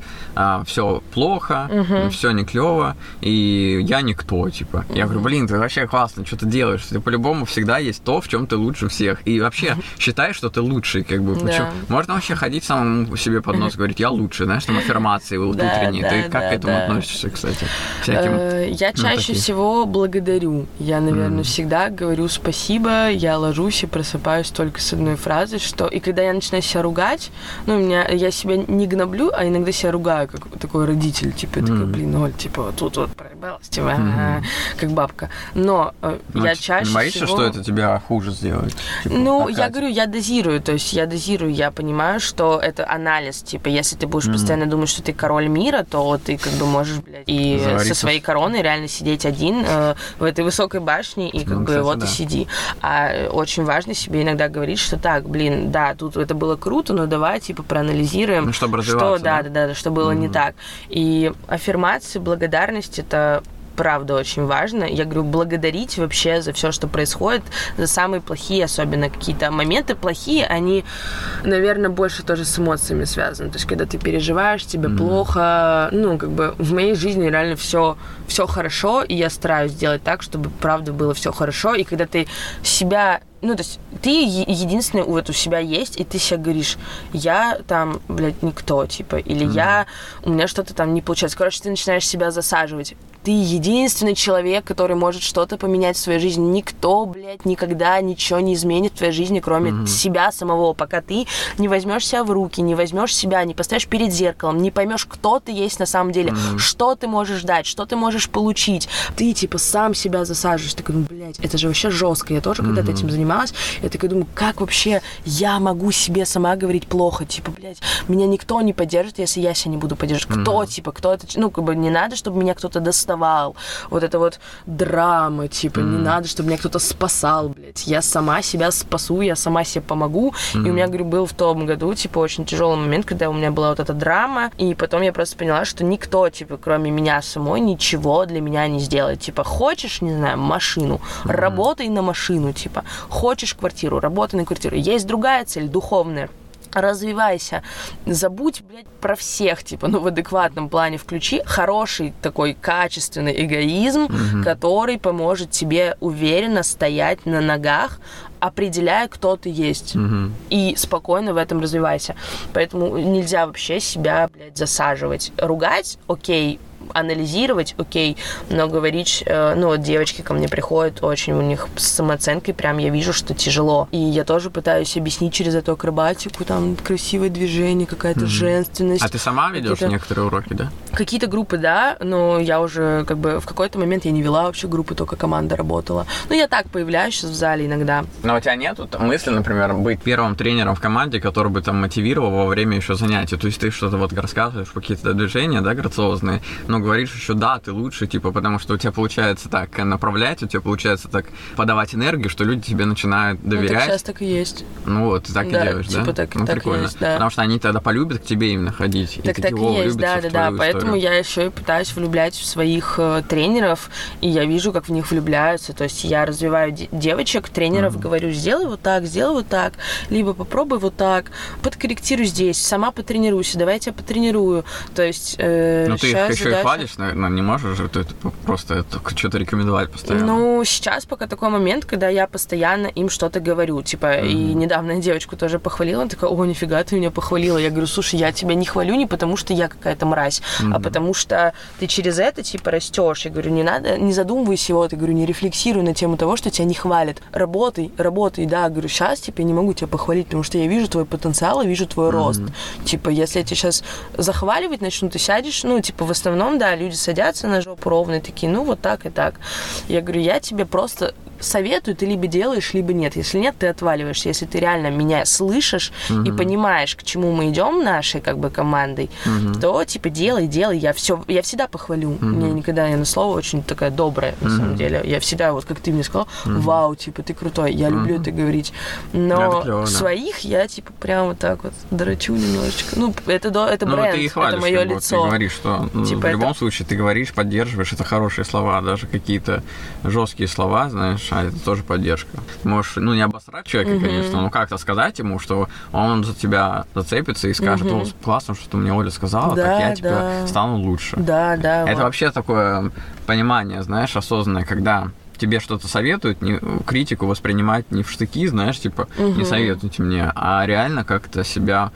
все плохо, Мгм. все не клево, и я никто, типа. Я говорю, блин, ты вообще классно, что ты делаешь? Ты по-любому всегда есть то, в чем ты лучше всех. И вообще считай, что ты лучший, как бы. Да. Можно вообще ходить самому себе под нос говорить, я лучше, знаешь, там аффирмации вот (laughs) Да, утренние. да, ты как да, к этому да. относишься, кстати? Всяким. Э, Я ну, чаще такие. всего благодарю. Я, наверное, Мгм. всегда говорю спасибо. Я ложусь и просыпаюсь только с одной фразы, что и когда я начинаю себя ругать, ну, меня я себя не гноблю, а иногда себя ругаю, как такой родитель, типа, я такой, блин, Оль, типа, вот тут вот Мгм. а, как бабка. Но э, Ну, я чаще Не боишься, всего... что это тебя хуже сделает? Типа, Ну, я опять? говорю, я дозирую, то есть я дозирую, я понимаю, что это анализ, типа, если ты будешь Мгм. постоянно думать, что ты король мира, то ты как бы можешь, блядь, и Завариться. со своей короной реально сидеть один э, в этой высокой башне и как Ну, бы кстати, вот да. и сиди. А э, очень важно себе иногда говорить, что так, блин, да, тут это было круто, но давай, типа, проанализируем, Ну, чтобы что, да, да? да, да, что было не Мгм. так. И аффирмации, благодарность это правда очень важно. Я говорю, благодарить вообще за все, что происходит, за самые плохие, особенно какие-то моменты плохие, они, наверное, больше тоже с эмоциями связаны. То есть, когда ты переживаешь, тебе Мгм. плохо, ну, как бы в моей жизни реально все, все хорошо, и я стараюсь сделать так, чтобы правда было все хорошо. И когда ты себя ну, то есть ты единственный вот у себя есть, и ты себе говоришь, я там, блядь, никто, типа, или Мгм. я, у меня что-то там не получается. Короче, ты начинаешь себя засаживать. Ты единственный человек, который может что-то поменять в своей жизни. Никто, блядь, никогда ничего не изменит в твоей жизни, кроме Мгм. себя самого, пока ты не возьмешь себя в руки, не возьмешь себя, не поставишь перед зеркалом, не поймешь, кто ты есть на самом деле, Мгм. что ты можешь дать, что ты можешь получить. Ты, типа, сам себя засаживаешь. Ты такой, ну, блядь, это же вообще жестко. Я тоже когда-то Мгм. этим занималась. Я такой думаю, как вообще я могу себе сама говорить плохо? Типа, блядь, меня никто не поддержит, если я себя не буду поддерживать. Кто, Мгм. типа, кто это? Ну, как бы не надо, чтобы меня кто-то доставал. Вот это вот драма, типа, не Мгм. надо, чтобы меня кто-то спасал, блядь. Я сама себя спасу, я сама себе помогу. И у меня, говорю, был в том году, типа, очень тяжелый момент, когда у меня была вот эта драма, и потом я просто поняла, что никто, типа, кроме меня самой, ничего для меня не сделает. Типа, хочешь, не знаю, машину, работай на машину, типа, хочешь квартиру, работай на квартиру. Есть другая цель, духовная развивайся, забудь, блядь, про всех, типа, ну, в адекватном плане включи хороший такой качественный эгоизм, Мгм. который поможет тебе уверенно стоять на ногах, определяя, кто ты есть Мгм. и спокойно в этом развивайся. Поэтому нельзя вообще себя, блядь, засаживать. Ругать, окей, анализировать, окей, но говорить, э, ну вот девочки ко мне приходят, очень у них с самооценкой прям я вижу, что тяжело. И я тоже пытаюсь объяснить через эту акробатику, там красивое движение, какая-то Мгм. женственность. А ты сама ведешь некоторые уроки, да? Какие-то группы, да, но я уже как бы в какой-то момент я не вела вообще группы, только команда работала. Ну, я так появляюсь сейчас в зале иногда. Но у тебя нет мысли, например, быть первым тренером в команде, который бы там мотивировал во время еще занятий? То есть ты что-то вот рассказываешь, какие-то движения, да, грациозные, но говоришь еще, да, ты лучше, типа, потому что у тебя получается так направлять, у тебя получается так подавать энергию, что люди тебе начинают Ну, так доверять. сейчас так и есть. Ну вот, ты так Да, и делаешь, да? типа так- ну, так прикольно. есть, да. Потому что они тогда полюбят к тебе именно ходить. Так и так и «О, есть, да, да, да. Поэтому историю». я еще и пытаюсь влюблять в своих э, тренеров, и я вижу, как в них влюбляются. То есть я развиваю де- девочек, тренеров, Мгм. говорю, сделай вот так, сделай вот так, либо попробуй вот так, подкорректируй здесь, сама потренируйся, давай я тебя потренирую. То есть э, Ну, ты их еще и ты хвалишь, наверное, не можешь же ты просто это, что-то рекомендовать постоянно. Ну, сейчас пока такой момент, когда я постоянно им что-то говорю. Типа, mm-hmm. и недавно девочку тоже похвалила, она такая, о, нифига, ты меня похвалила. Я говорю, слушай, я тебя не хвалю не потому, что я какая-то мразь, mm-hmm. а потому что ты через это, типа, растешь. Я говорю, не надо, не задумывайся вот, я говорю, не рефлексируй на тему того, что тебя не хвалят. Работай, работай, да. Я говорю, сейчас, типа, я не могу тебя похвалить, потому что я вижу твой потенциал и вижу твой mm-hmm. рост. Типа, если я тебя сейчас захваливать начну, ты сядешь, ну, типа, в основном, да, люди садятся на жопу ровно, такие, ну, вот так и так. Я говорю, я тебе просто советую, ты либо делаешь, либо нет. Если нет, ты отваливаешься. Если ты реально меня слышишь угу. и понимаешь, к чему мы идем нашей как бы командой, угу. то типа делай, делай. Я все, я всегда похвалю. Угу. Мне никогда я на слово очень такая добрая на угу. самом деле. Я всегда вот как ты мне сказал, угу. вау, типа ты крутой. Я угу. люблю это говорить. Но клево, своих да. я типа прямо вот так вот драчу немножечко. Ну это это ну, бренд, ты хвалишь, это мое лицо. Ты говоришь, что ну, типа в любом это... случае ты говоришь, поддерживаешь, это хорошие слова, даже какие-то жесткие слова, знаешь а это тоже поддержка. Можешь, ну, не обосрать человека, mm-hmm. конечно, но как-то сказать ему, что он за тебя зацепится и скажет, mm-hmm. о, классно, что ты мне, Оля, сказала, да, так я да. стану лучше. Да, да. Это вот. вообще такое понимание, знаешь, осознанное, когда тебе что-то советуют, не, критику воспринимать не в штыки, знаешь, типа, угу. не советуйте мне, а реально как-то себя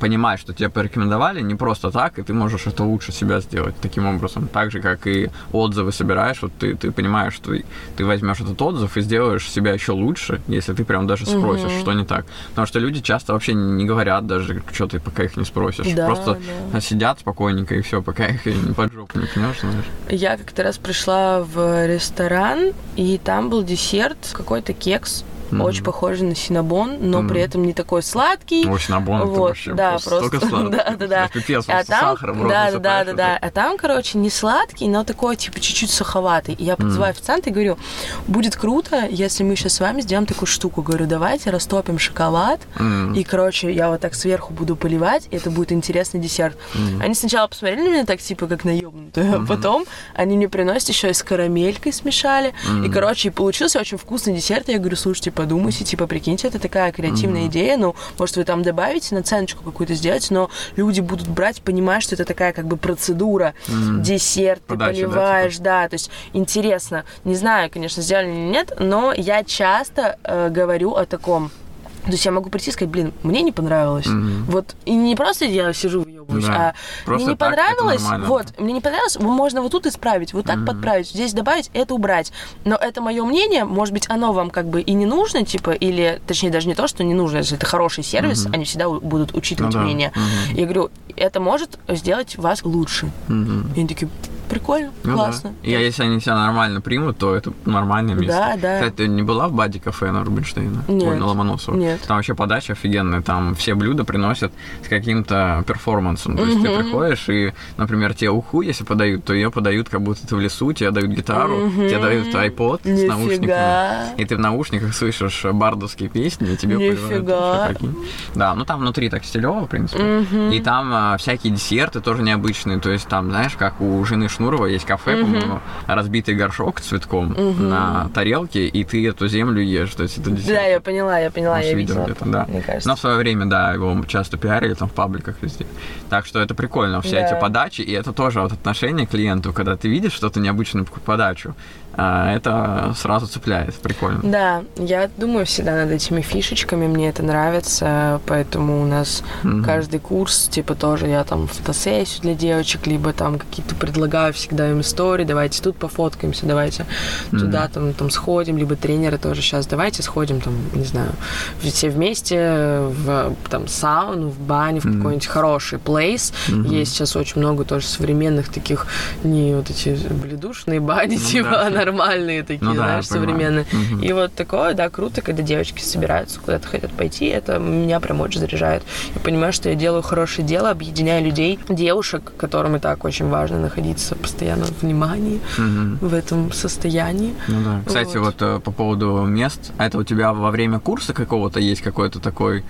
понимать, что тебе порекомендовали не просто так, и ты можешь это лучше себя сделать таким образом. Так же, как и отзывы собираешь, вот ты, ты понимаешь, что ты возьмешь этот отзыв и сделаешь себя еще лучше, если ты прям даже спросишь, угу. что не так. Потому что люди часто вообще не говорят даже, что ты, пока их не спросишь. Да, Просто да. сидят спокойненько и все, пока их не под жопу не пнешь, знаешь. Я как-то раз пришла в ресторан, и там был десерт, какой-то кекс, mm-hmm. очень похожий на синабон, но mm-hmm. при этом не такой сладкий. Ой, синабон вот, это вообще да, просто, просто (laughs) да, да, да. Пипец, а там, сахаром да, да, да, да, да. А там, короче, не сладкий, но такой, типа, чуть-чуть суховатый. И я подзываю mm-hmm. официанта и говорю, будет круто, если мы сейчас с вами сделаем такую штуку. Говорю, давайте растопим шоколад, mm-hmm. и, короче, я вот так сверху буду поливать, и это будет интересный десерт. Mm-hmm. Они сначала посмотрели на меня так, типа, как на ёбнутую, mm-hmm. а потом они мне приносят еще и с карамелькой смешали. Mm-hmm. И, короче, и получился очень вкусный десерт. Я говорю, слушайте, подумайте, типа, прикиньте, это такая креативная mm-hmm. идея, ну, может, вы там добавите, наценочку какую-то сделать, но люди будут брать, понимая, что это такая как бы процедура, mm-hmm. десерт, ты Подача, поливаешь, да, типа. да, то есть интересно. Не знаю, конечно, сделали или нет, но я часто э, говорю о таком то есть я могу прийти и сказать, блин, мне не понравилось. Mm-hmm. Вот, и не просто я сижу въебываюсь, да. а мне не понравилось, вот, мне не понравилось, можно вот тут исправить, вот так mm-hmm. подправить, здесь добавить, это убрать. Но это мое мнение, может быть, оно вам как бы и не нужно, типа, или, точнее, даже не то, что не нужно, если это хороший сервис, mm-hmm. они всегда будут учитывать ну, да. мнение. Mm-hmm. Я говорю, это может сделать вас лучше. Mm-hmm. И они такие, прикольно, ну, классно. Да. И если они тебя нормально примут, то это нормальное место. Да, да. Кстати, ты не была в Бади кафе на Рубинштейна? Нет. Ой, на Ломоносова? Нет. Там вообще подача офигенная, там все блюда приносят с каким-то перформансом. То есть mm-hmm. ты приходишь и, например, тебе уху, если подают, то ее подают, как будто ты в лесу, тебе дают гитару, mm-hmm. тебе дают iPod Нифига. с наушниками. И ты в наушниках слышишь бардовские песни, и тебе Нифига. Да, ну там внутри так стилево, в принципе. Mm-hmm. И там а, всякие десерты тоже необычные. То есть там, знаешь, как у жены Шнурова есть кафе, mm-hmm. по-моему, разбитый горшок цветком mm-hmm. на тарелке, и ты эту землю ешь. То есть это десерт. Да, я поняла, я поняла, Может, я видела. где-то, да. Мне кажется. Но в свое время, да, его часто пиарили там в пабликах везде. Так что это прикольно, все да. эти подачи, и это тоже вот отношение к клиенту, когда ты видишь что-то необычное подачу, это сразу цепляет, прикольно. Да, я думаю всегда над этими фишечками, мне это нравится, поэтому у нас mm-hmm. каждый курс, типа тоже я там фотосессию для девочек, либо там какие-то предлагаю всегда им истории, давайте тут пофоткаемся, давайте mm-hmm. туда там, там сходим, либо тренеры тоже сейчас, давайте сходим там, не знаю, все вместе в там сауну, в баню, в mm-hmm. какой-нибудь хороший плейс. Mm-hmm. Есть сейчас очень много тоже современных таких, не вот эти бледушные бани, ну, типа, да нормальные такие, ну, да, знаешь, современные. Угу. И вот такое, да, круто, когда девочки собираются, куда-то хотят пойти, это меня прям очень заряжает. Я понимаю, что я делаю хорошее дело, объединяю людей, девушек, которым и так очень важно находиться постоянно в внимании, угу. в этом состоянии. Ну да. Кстати, вот, вот э, по поводу мест, а это у тебя во время курса какого-то есть какой-то такой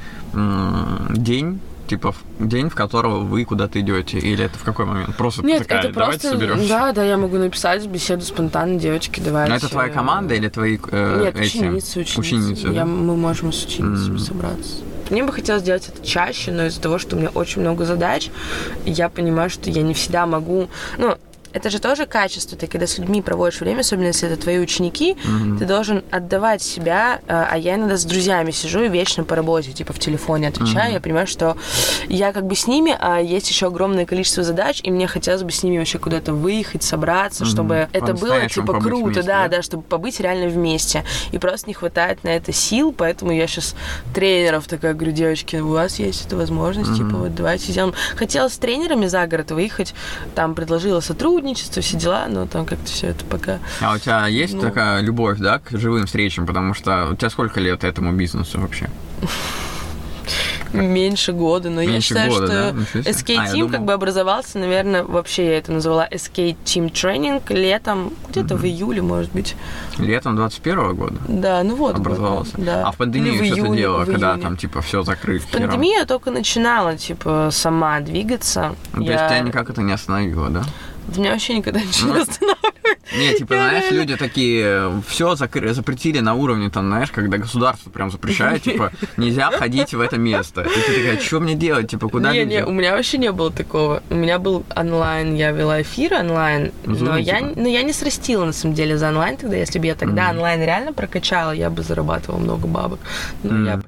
день, типа день, в которого вы куда-то идете, или это в какой момент? Просто Нет, такая, это давайте просто, соберемся. Да, да, я могу написать беседу спонтанно, девочки, давайте. Но это твоя команда или твои э, Нет, эти... ученицы, ученицы. ученицы я, да? Мы можем с ученицами mm. собраться. мне бы хотелось делать это чаще, но из-за того, что у меня очень много задач, я понимаю, что я не всегда могу... Ну, это же тоже качество. Ты когда с людьми проводишь время, особенно если это твои ученики, mm-hmm. ты должен отдавать себя. Э, а я иногда с друзьями сижу и вечно по работе, типа в телефоне отвечаю. Mm-hmm. Я понимаю, что я как бы с ними, а есть еще огромное количество задач, и мне хотелось бы с ними вообще куда-то выехать, собраться, mm-hmm. чтобы это было типа круто, вместе, да, да, да, чтобы побыть реально вместе. И просто не хватает на это сил, поэтому я сейчас тренеров такая говорю, девочки, у вас есть эта возможность, mm-hmm. типа вот давайте сделаем. Хотела с тренерами за город выехать, там предложила сотрудничество сотрудничество, все дела, но там как-то все это пока... А у тебя есть ну... такая любовь, да, к живым встречам? Потому что у тебя сколько лет этому бизнесу вообще? Меньше года, но Меньше я считаю, года, что да? SK а, Team как бы образовался, наверное, вообще я это называла SK Team Training летом, где-то угу. в июле, может быть. Летом 21 года? Да, ну вот. Образовался. Год, да. А в пандемию что ты делала, когда там типа все закрыто? В пандемию я только начинала, типа, сама двигаться. Ну, то я... есть тебя никак это не остановило, да? Меня вообще никогда ничего не останавливает. Не, типа, знаешь, люди такие, все запретили на уровне, там, знаешь, когда государство прям запрещает, типа, нельзя ходить в это место. И ты такая, что мне делать, типа, куда Не, не, у меня вообще не было такого. У меня был онлайн, я вела эфир онлайн, но я, но я не срастила, на самом деле, за онлайн тогда. Если бы я тогда онлайн реально прокачала, я бы зарабатывала много бабок. Но я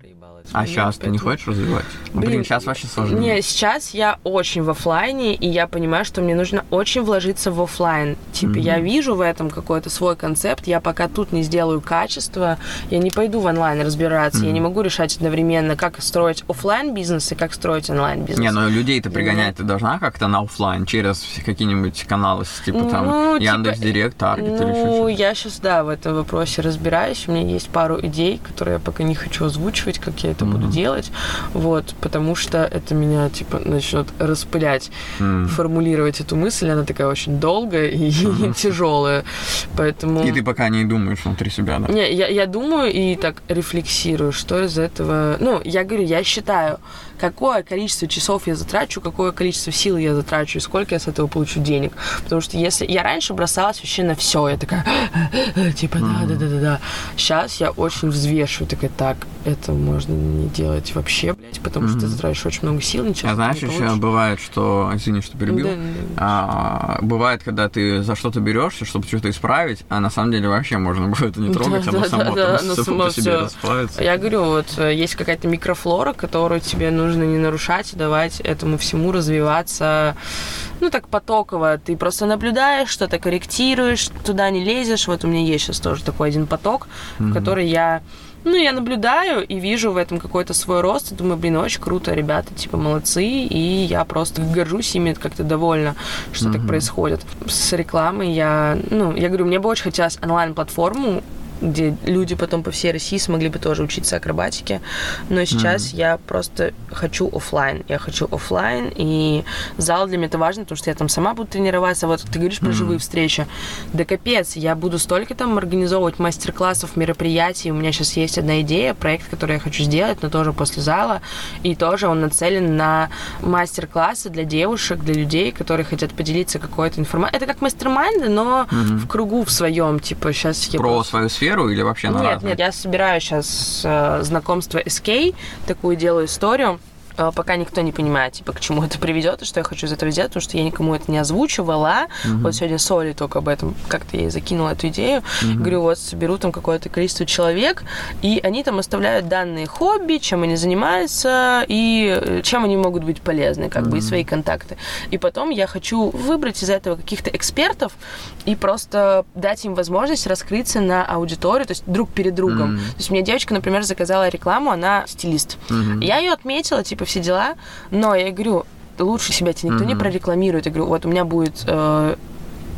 а сейчас ты не хочешь развивать? Ну, блин, блин, сейчас вообще сложно. Не, сейчас я очень в офлайне, и я понимаю, что мне нужно очень вложиться в офлайн. Типа, mm-hmm. я вижу в этом какой-то свой концепт, я пока тут не сделаю качество, я не пойду в онлайн разбираться, mm-hmm. я не могу решать одновременно, как строить офлайн бизнес и как строить онлайн бизнес. Не, но людей ты пригонять ты должна как-то на офлайн через какие-нибудь каналы, типа там ну, Яндекс типа, Директ, Таргет ну, или что-то. я сейчас, да, в этом вопросе разбираюсь, у меня есть пару идей, которые я пока не хочу озвучивать, как я это это mm-hmm. буду делать, вот, потому что это меня, типа, начнет распылять, mm-hmm. формулировать эту мысль, она такая очень долгая и mm-hmm. (laughs) тяжелая, поэтому... И ты пока не думаешь внутри себя, да? Не, я, я думаю и так рефлексирую, что из этого... Ну, я говорю, я считаю, какое количество часов я затрачу, какое количество сил я затрачу, и сколько я с этого получу денег. Потому что если я раньше бросалась вообще на все, я такая, типа, да, да, да, да, да. Сейчас я очень взвешиваю, такая, так, это можно не делать вообще, блядь, потому что ты затратишь очень много сил, ничего А знаешь, еще бывает, что, извини, что перебил, а, бывает, когда ты за что-то берешься, чтобы что-то исправить, а на самом деле вообще можно будет не трогать, оно само, по себе расплавится. Я говорю, вот э, есть какая-то микрофлора, которую тебе нужно нужно не нарушать, давать этому всему развиваться, ну, так потоково. Ты просто наблюдаешь, что-то корректируешь, туда не лезешь. Вот у меня есть сейчас тоже такой один поток, mm-hmm. в который я ну, я наблюдаю и вижу в этом какой-то свой рост, и думаю, блин, очень круто, ребята, типа, молодцы, и я просто горжусь ими, как-то довольна, что mm-hmm. так происходит. С рекламой я, ну, я говорю, мне бы очень хотелось онлайн-платформу где люди потом по всей России смогли бы тоже учиться акробатике. Но сейчас mm-hmm. я просто хочу офлайн. Я хочу офлайн, и зал для меня это важно, потому что я там сама буду тренироваться. Вот ты говоришь mm-hmm. про живые встречи. Да капец, я буду столько там организовывать мастер-классов, мероприятий. У меня сейчас есть одна идея, проект, который я хочу сделать, но тоже после зала. И тоже он нацелен на мастер-классы для девушек, для людей, которые хотят поделиться какой-то информацией. Это как мастер-майнды, но mm-hmm. в кругу в своем. Типа сейчас я Про просто... свою сферу сферу или вообще на Нет, разные? нет, я собираю сейчас э, знакомство SK, такую делаю историю. Э, пока никто не понимает, типа, к чему это приведет и что я хочу из этого сделать, потому что я никому это не озвучивала. Угу. Вот сегодня Соли только об этом как-то я ей закинула эту идею. Угу. Говорю, вот соберу там какое-то количество человек, и они там оставляют данные хобби, чем они занимаются и э, чем они могут быть полезны, как угу. бы, и свои контакты. И потом я хочу выбрать из этого каких-то экспертов и просто дать им возможность раскрыться на аудиторию, то есть друг перед другом. Угу. То есть мне девочка, например, заказала рекламу, она стилист. Угу. Я ее отметила, типа, типа, все дела. Но я говорю, лучше себя тебе никто mm-hmm. не прорекламирует. Я говорю, вот у меня будет э,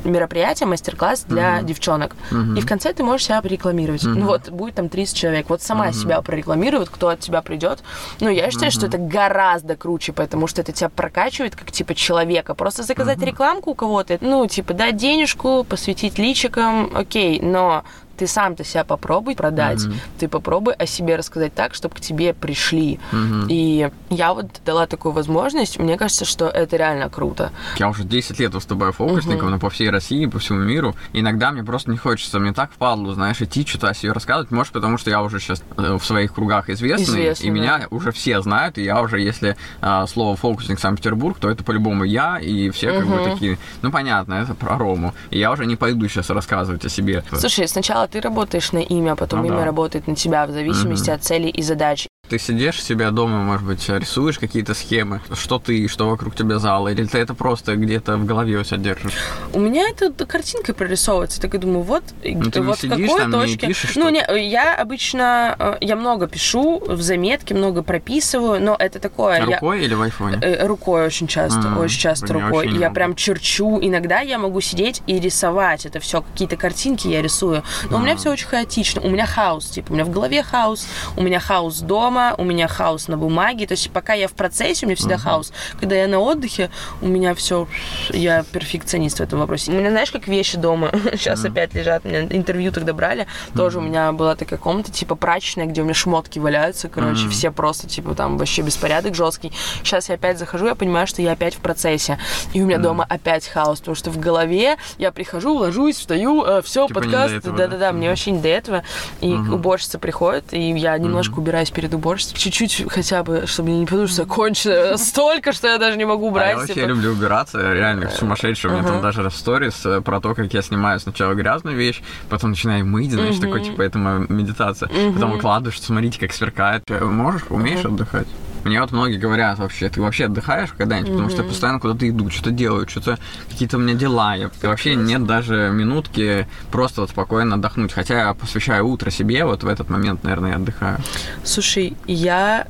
мероприятие, мастер-класс для mm-hmm. девчонок. Mm-hmm. И в конце ты можешь себя прорекламировать. Mm-hmm. Ну вот, будет там 30 человек. Вот сама mm-hmm. себя прорекламирует, кто от тебя придет. Ну, я считаю, mm-hmm. что это гораздо круче, потому что это тебя прокачивает как, типа, человека. Просто заказать mm-hmm. рекламку у кого-то, ну, типа, дать денежку, посвятить личикам, окей, но ты сам-то себя попробуй продать, Мгм. ты попробуй о себе рассказать так, чтобы к тебе пришли. Мгм. И я вот дала такую возможность, мне кажется, что это реально круто. Я уже 10 лет выступаю фокусником, но по всей России, по всему миру. Иногда мне просто не хочется, мне так впадло, знаешь, идти что-то о себе рассказывать. Может, потому что я уже сейчас в своих кругах известный, Известный, и да. меня уже все знают, и я уже, если а, слово фокусник Санкт-Петербург, то это по-любому я, и все как бы такие, ну понятно, это про Рому. И я уже не пойду сейчас рассказывать о себе. Слушай, сначала ты работаешь на имя, а потом Ну имя да. работает на тебя в зависимости Мгм. от целей и задач. Ты сидишь у себя дома, может быть, рисуешь какие-то схемы, что ты, что вокруг тебя зала, или ты это просто где-то в голове у себя держишь? У меня это картинкой прорисовывается. Так и думаю, вот, Ну, ты не вот в сидишь какой там, не точке. пишешь ну, не, я обычно э, я много пишу в заметке, много прописываю, но это такое. я- Рукой или в айфоне? Э, Рукой очень часто, М, очень часто я рукой. не Я прям черчу. Иногда я могу сидеть и рисовать это все, какие-то картинки я рисую. Но у меня М. все очень хаотично. У меня хаос, типа, у меня в голове хаос, у меня хаос дома, у меня хаос на бумаге. То есть пока я в процессе, у меня всегда Мгм. хаос. Когда я на отдыхе, у меня все, я перфекционист в этом вопросе. У меня, знаешь, как вещи дома (laughs) сейчас Мгм. опять лежат. Меня интервью тогда брали. Тоже у меня была такая комната, типа прачечная, где у меня шмотки валяются. Короче, Мгм. все просто, типа, там вообще беспорядок жесткий. Сейчас я опять захожу, я понимаю, что я опять в процессе. И у меня Мгм. дома опять хаос, потому что в голове я прихожу, ложусь, встаю, все, Типа подкаст. этого, да? Да-да-да, мне вообще не до этого. И уборщица приходит, и я немножко убираюсь перед уборщицей. Чуть-чуть хотя бы, чтобы мне не подумать, что кончено (laughs) столько, что я даже не могу А убрать. я вообще типа. люблю убираться, реально сумасшедший. У меня там даже в сторис э, про то, как я снимаю сначала грязную вещь, потом начинаю мыть, знаешь, такой, типа, это моя медитация. Потом Мгм. выкладываешь, смотрите, как сверкает. Э, Можешь, умеешь отдыхать? Мне вот многие говорят вообще, ты вообще отдыхаешь когда-нибудь? Потому что я постоянно куда-то иду, что-то делаю, что-то какие-то у меня дела. Я, вообще нет даже минутки просто вот спокойно отдохнуть. Хотя я посвящаю утро себе, вот в этот момент, наверное, я отдыхаю. Слушай, я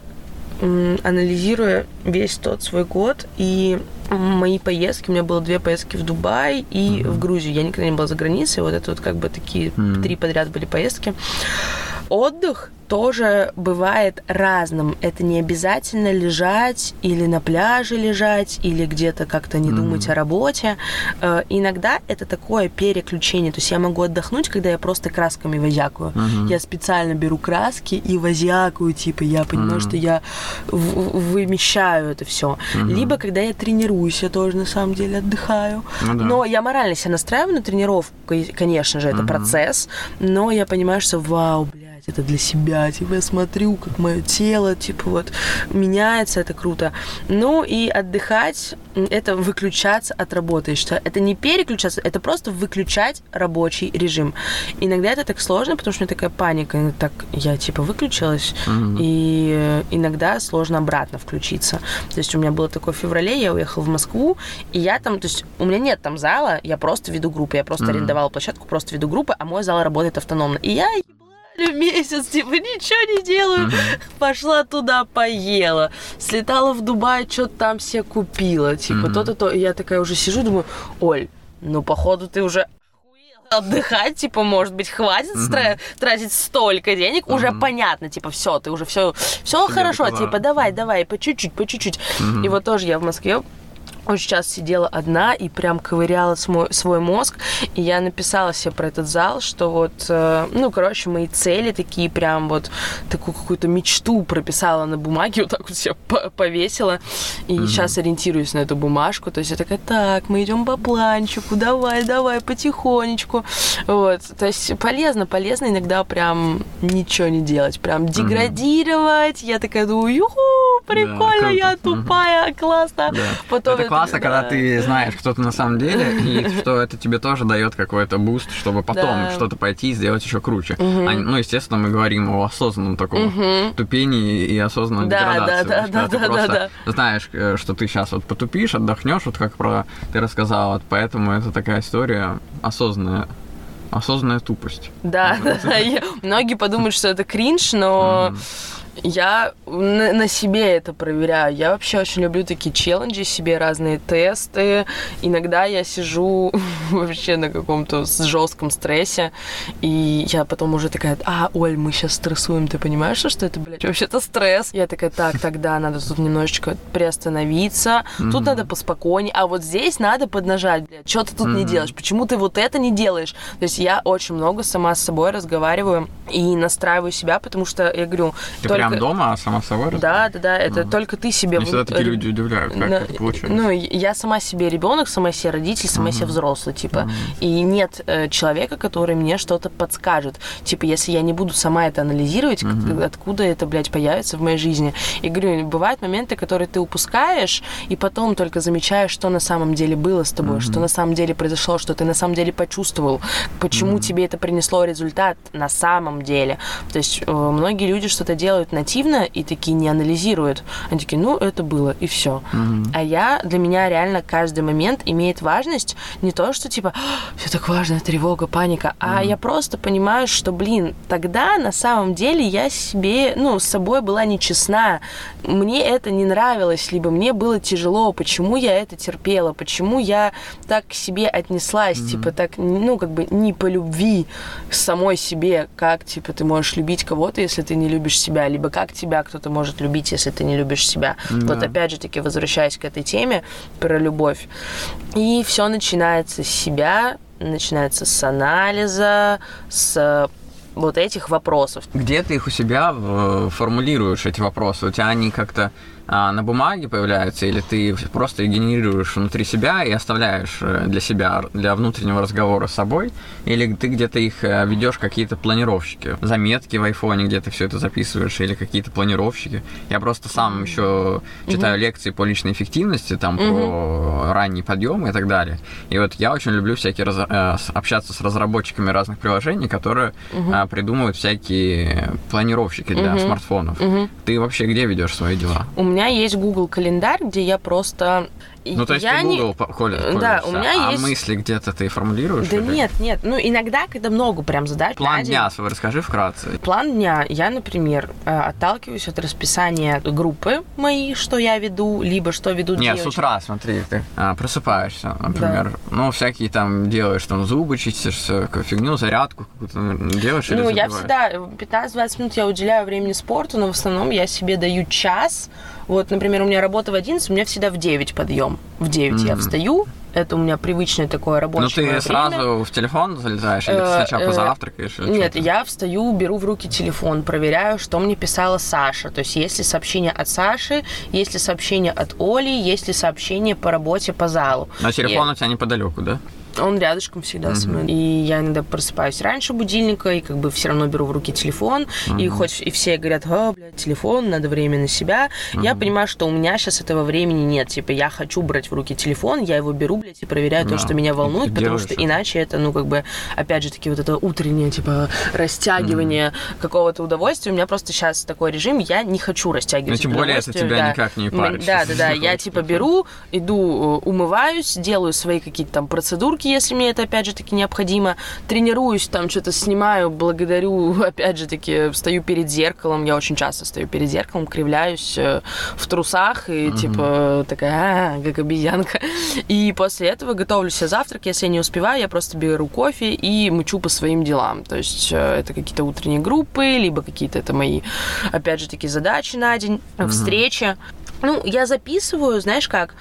анализируя весь тот свой год и мои поездки, у меня было две поездки в Дубай и Мгм. в Грузию. Я никогда не была за границей, вот это вот как бы такие Мгм. три подряд были поездки. Отдых тоже бывает разным. Это не обязательно лежать или на пляже лежать, или где-то как-то не Мгм. думать о работе. Э, Иногда это такое переключение. То есть я могу отдохнуть, когда я просто красками возякую. Мгм. Я специально беру краски и возякую, типа, я понимаю, Мгм. что я в- вымещаю это все. Мгм. Либо когда я тренируюсь, я тоже на самом деле отдыхаю. Да. Но я морально себя настраиваю на тренировку, конечно же, это Мгм. процесс, но я понимаю, что вау, блядь, это для себя, типа, я смотрю, как мое тело, типа, вот, меняется, это круто. Ну, и отдыхать, это выключаться от работы, я считаю. Это не переключаться, это просто выключать рабочий режим. Иногда это так сложно, потому что у меня такая паника, так, я, типа, выключилась, Мгм. и иногда сложно обратно включиться. То есть у меня было такое в феврале, я уехала в Москву, и я там, то есть у меня нет там зала, я просто веду группы, я просто Мгм. арендовала площадку, просто веду группы, а мой зал работает автономно. И я ебали месяц, типа, ничего не делаю. Мгм. Пошла туда, поела. Слетала в Дубай, что-то там себе купила. Типа, Мгм. то-то, то. И я такая уже сижу, думаю, Оль, ну, походу, ты уже отдыхать, типа, может быть, хватит стра- тратить столько денег, уже Мгм. понятно, типа, все, ты уже все, все хорошо, типа, давай, давай, по чуть-чуть, по чуть-чуть. Мгм. И вот тоже я в Москве очень часто сидела одна и прям ковыряла свой, свой мозг. И я написала себе про этот зал, что вот, э, ну, короче, мои цели такие прям вот такую какую-то мечту прописала на бумаге, (laughs) вот так вот себе по- повесила. И Мгм. сейчас ориентируюсь на эту бумажку. То есть я такая, так, мы идем по планчику, давай, давай, потихонечку. Вот. То есть полезно, полезно иногда прям ничего не делать, прям деградировать. Я такая думаю, юху, прикольно, я круто. Мгм. тупая, классно. Да. Потом это классно, когда да. ты знаешь, кто ты на самом деле, и что это тебе тоже дает какой-то буст, чтобы потом что-то пойти и сделать еще круче. Ну, естественно, мы говорим о осознанном таком тупении и осознанной Да, деградации. да, да, да, да, просто да, знаешь, э, что ты сейчас вот потупишь, отдохнешь, вот как про ты рассказала, вот поэтому это такая история осознанная, осознанная тупость. Да, да, (laughs) Многие подумают, что это кринж, но. Я на, на себе это проверяю. Я вообще очень люблю такие челленджи себе, разные тесты. Иногда я сижу (laughs) вообще на каком-то жестком стрессе, и я потом уже такая, а, Оль, мы сейчас стрессуем, ты понимаешь, что это, блядь, вообще-то стресс? Я такая, так, тогда надо тут немножечко приостановиться, тут надо поспокойнее, а вот здесь надо поднажать, блядь, что ты тут не делаешь, почему ты вот это не делаешь? То есть я очень много сама с собой разговариваю и настраиваю себя, потому что я говорю, Ты только... прям дома, а сама с собой Да, да, да, это только ты себе... Мне всегда такие люди удивляют, как это получается. Ну, я сама себе ребенок, сама себе родитель, сама себе взрослый, типа. И нет э, человека, который мне что-то подскажет. Типа, если я не буду сама это анализировать, откуда это, блядь, появится в моей жизни. И говорю, бывают моменты, которые ты упускаешь, и потом только замечаешь, что на самом деле было с тобой, что на самом деле произошло, что ты на самом деле почувствовал, почему тебе это принесло результат на самом деле. То есть э, многие люди что-то делают нативно и такие не анализируют. Они такие, ну, это было, и все. А я, для меня реально каждый момент имеет важность не то, что типа, все так важно, тревога, паника, а я просто понимаю, что, блин, тогда на самом деле я себе, ну, с собой была нечестна. Мне это не нравилось, либо мне было тяжело, почему я это терпела, почему я так к себе отнеслась, типа, так, ну, как бы не по любви самой себе, как, типа, ты можешь любить кого-то, если ты не любишь себя, либо как тебя кто-то может любить, если ты не любишь себя. Вот Да. опять же таки, возвращаясь к этой теме про любовь. И все начинается с себя, начинается с анализа, с вот этих вопросов. Где ты их у себя э, формулируешь, эти вопросы? У тебя они как-то а, на бумаге появляются, или ты просто их генерируешь внутри себя и оставляешь э, для себя, для внутреннего разговора с собой? Или ты где-то их э, ведешь какие-то планировщики? Заметки в айфоне, где ты все это записываешь, или какие-то планировщики? Я просто сам еще читаю лекции по личной эффективности, там про ранний подъем и так далее. И вот я очень люблю всякие раз- э, общаться с разработчиками разных приложений, которые а, придумывают всякие планировщики для смартфонов. Ты вообще где ведешь свои дела? У меня есть Google календарь, где я просто... Ну, то есть я ты не- Google по- холи- Да, пользуешься, у меня а есть- мысли где-то ты формулируешь? Да или? нет, нет. Ну, иногда, когда много прям задач План день- дня расскажи вкратце. План дня. Я, например, э, отталкиваюсь от расписания группы моей, что я веду, либо что ведут Нет, с девочки. утра, смотри, ты а, просыпаешься, например, ну, всякие там делаешь, там, зубы чистишь, всё, какую фигню, зарядку какую-то делаешь или Ну, я всегда 15-20 минут я уделяю времени спорту, но в основном я себе даю час. Вот, например, у меня работа в 11, у меня всегда в 9 подъем. В 9 я Мгм. встаю. Это у меня привычное такое Ну, рабочее ты время. сразу в телефон залезаешь, или ты Э, сначала э, позавтракаешь? или Нет, я встаю, беру в руки телефон, проверяю, что мне писала Саша. То есть, есть ли сообщение от Саши, есть ли сообщение от Оли, есть ли сообщение по работе по залу. Но телефон И- у тебя неподалеку, да? Он рядышком всегда со мной. И я иногда просыпаюсь раньше будильника, и как бы все равно беру в руки телефон. И хоть и все говорят, о, блядь, телефон, надо время на себя. Я понимаю, что у меня сейчас этого времени нет. Типа, я хочу брать в руки телефон, я его беру, блядь, и проверяю то, Да. что меня волнует, ты потому что это. иначе это, ну, как бы, опять же таки, вот это утреннее, типа, растягивание какого-то удовольствия. У меня просто сейчас такой режим, я не хочу растягивать Ну, тем более это тебя да. никак не парит, Да, да, да. Я типа беру, иду, э, умываюсь, делаю свои какие-то там процедурки, если мне это опять же таки необходимо, тренируюсь, там что-то снимаю, благодарю, (laughs) опять же таки, стою перед зеркалом, я очень часто стою перед зеркалом, кривляюсь э, в трусах и типа такая, «А, как обезьянка. (laughs) И после этого готовлю себе завтрак, если я не успеваю, я просто беру кофе и мычу по своим делам. То есть э, это какие-то утренние группы, либо какие-то это мои, опять же таки, задачи на день, встречи. Ну, я записываю, знаешь как,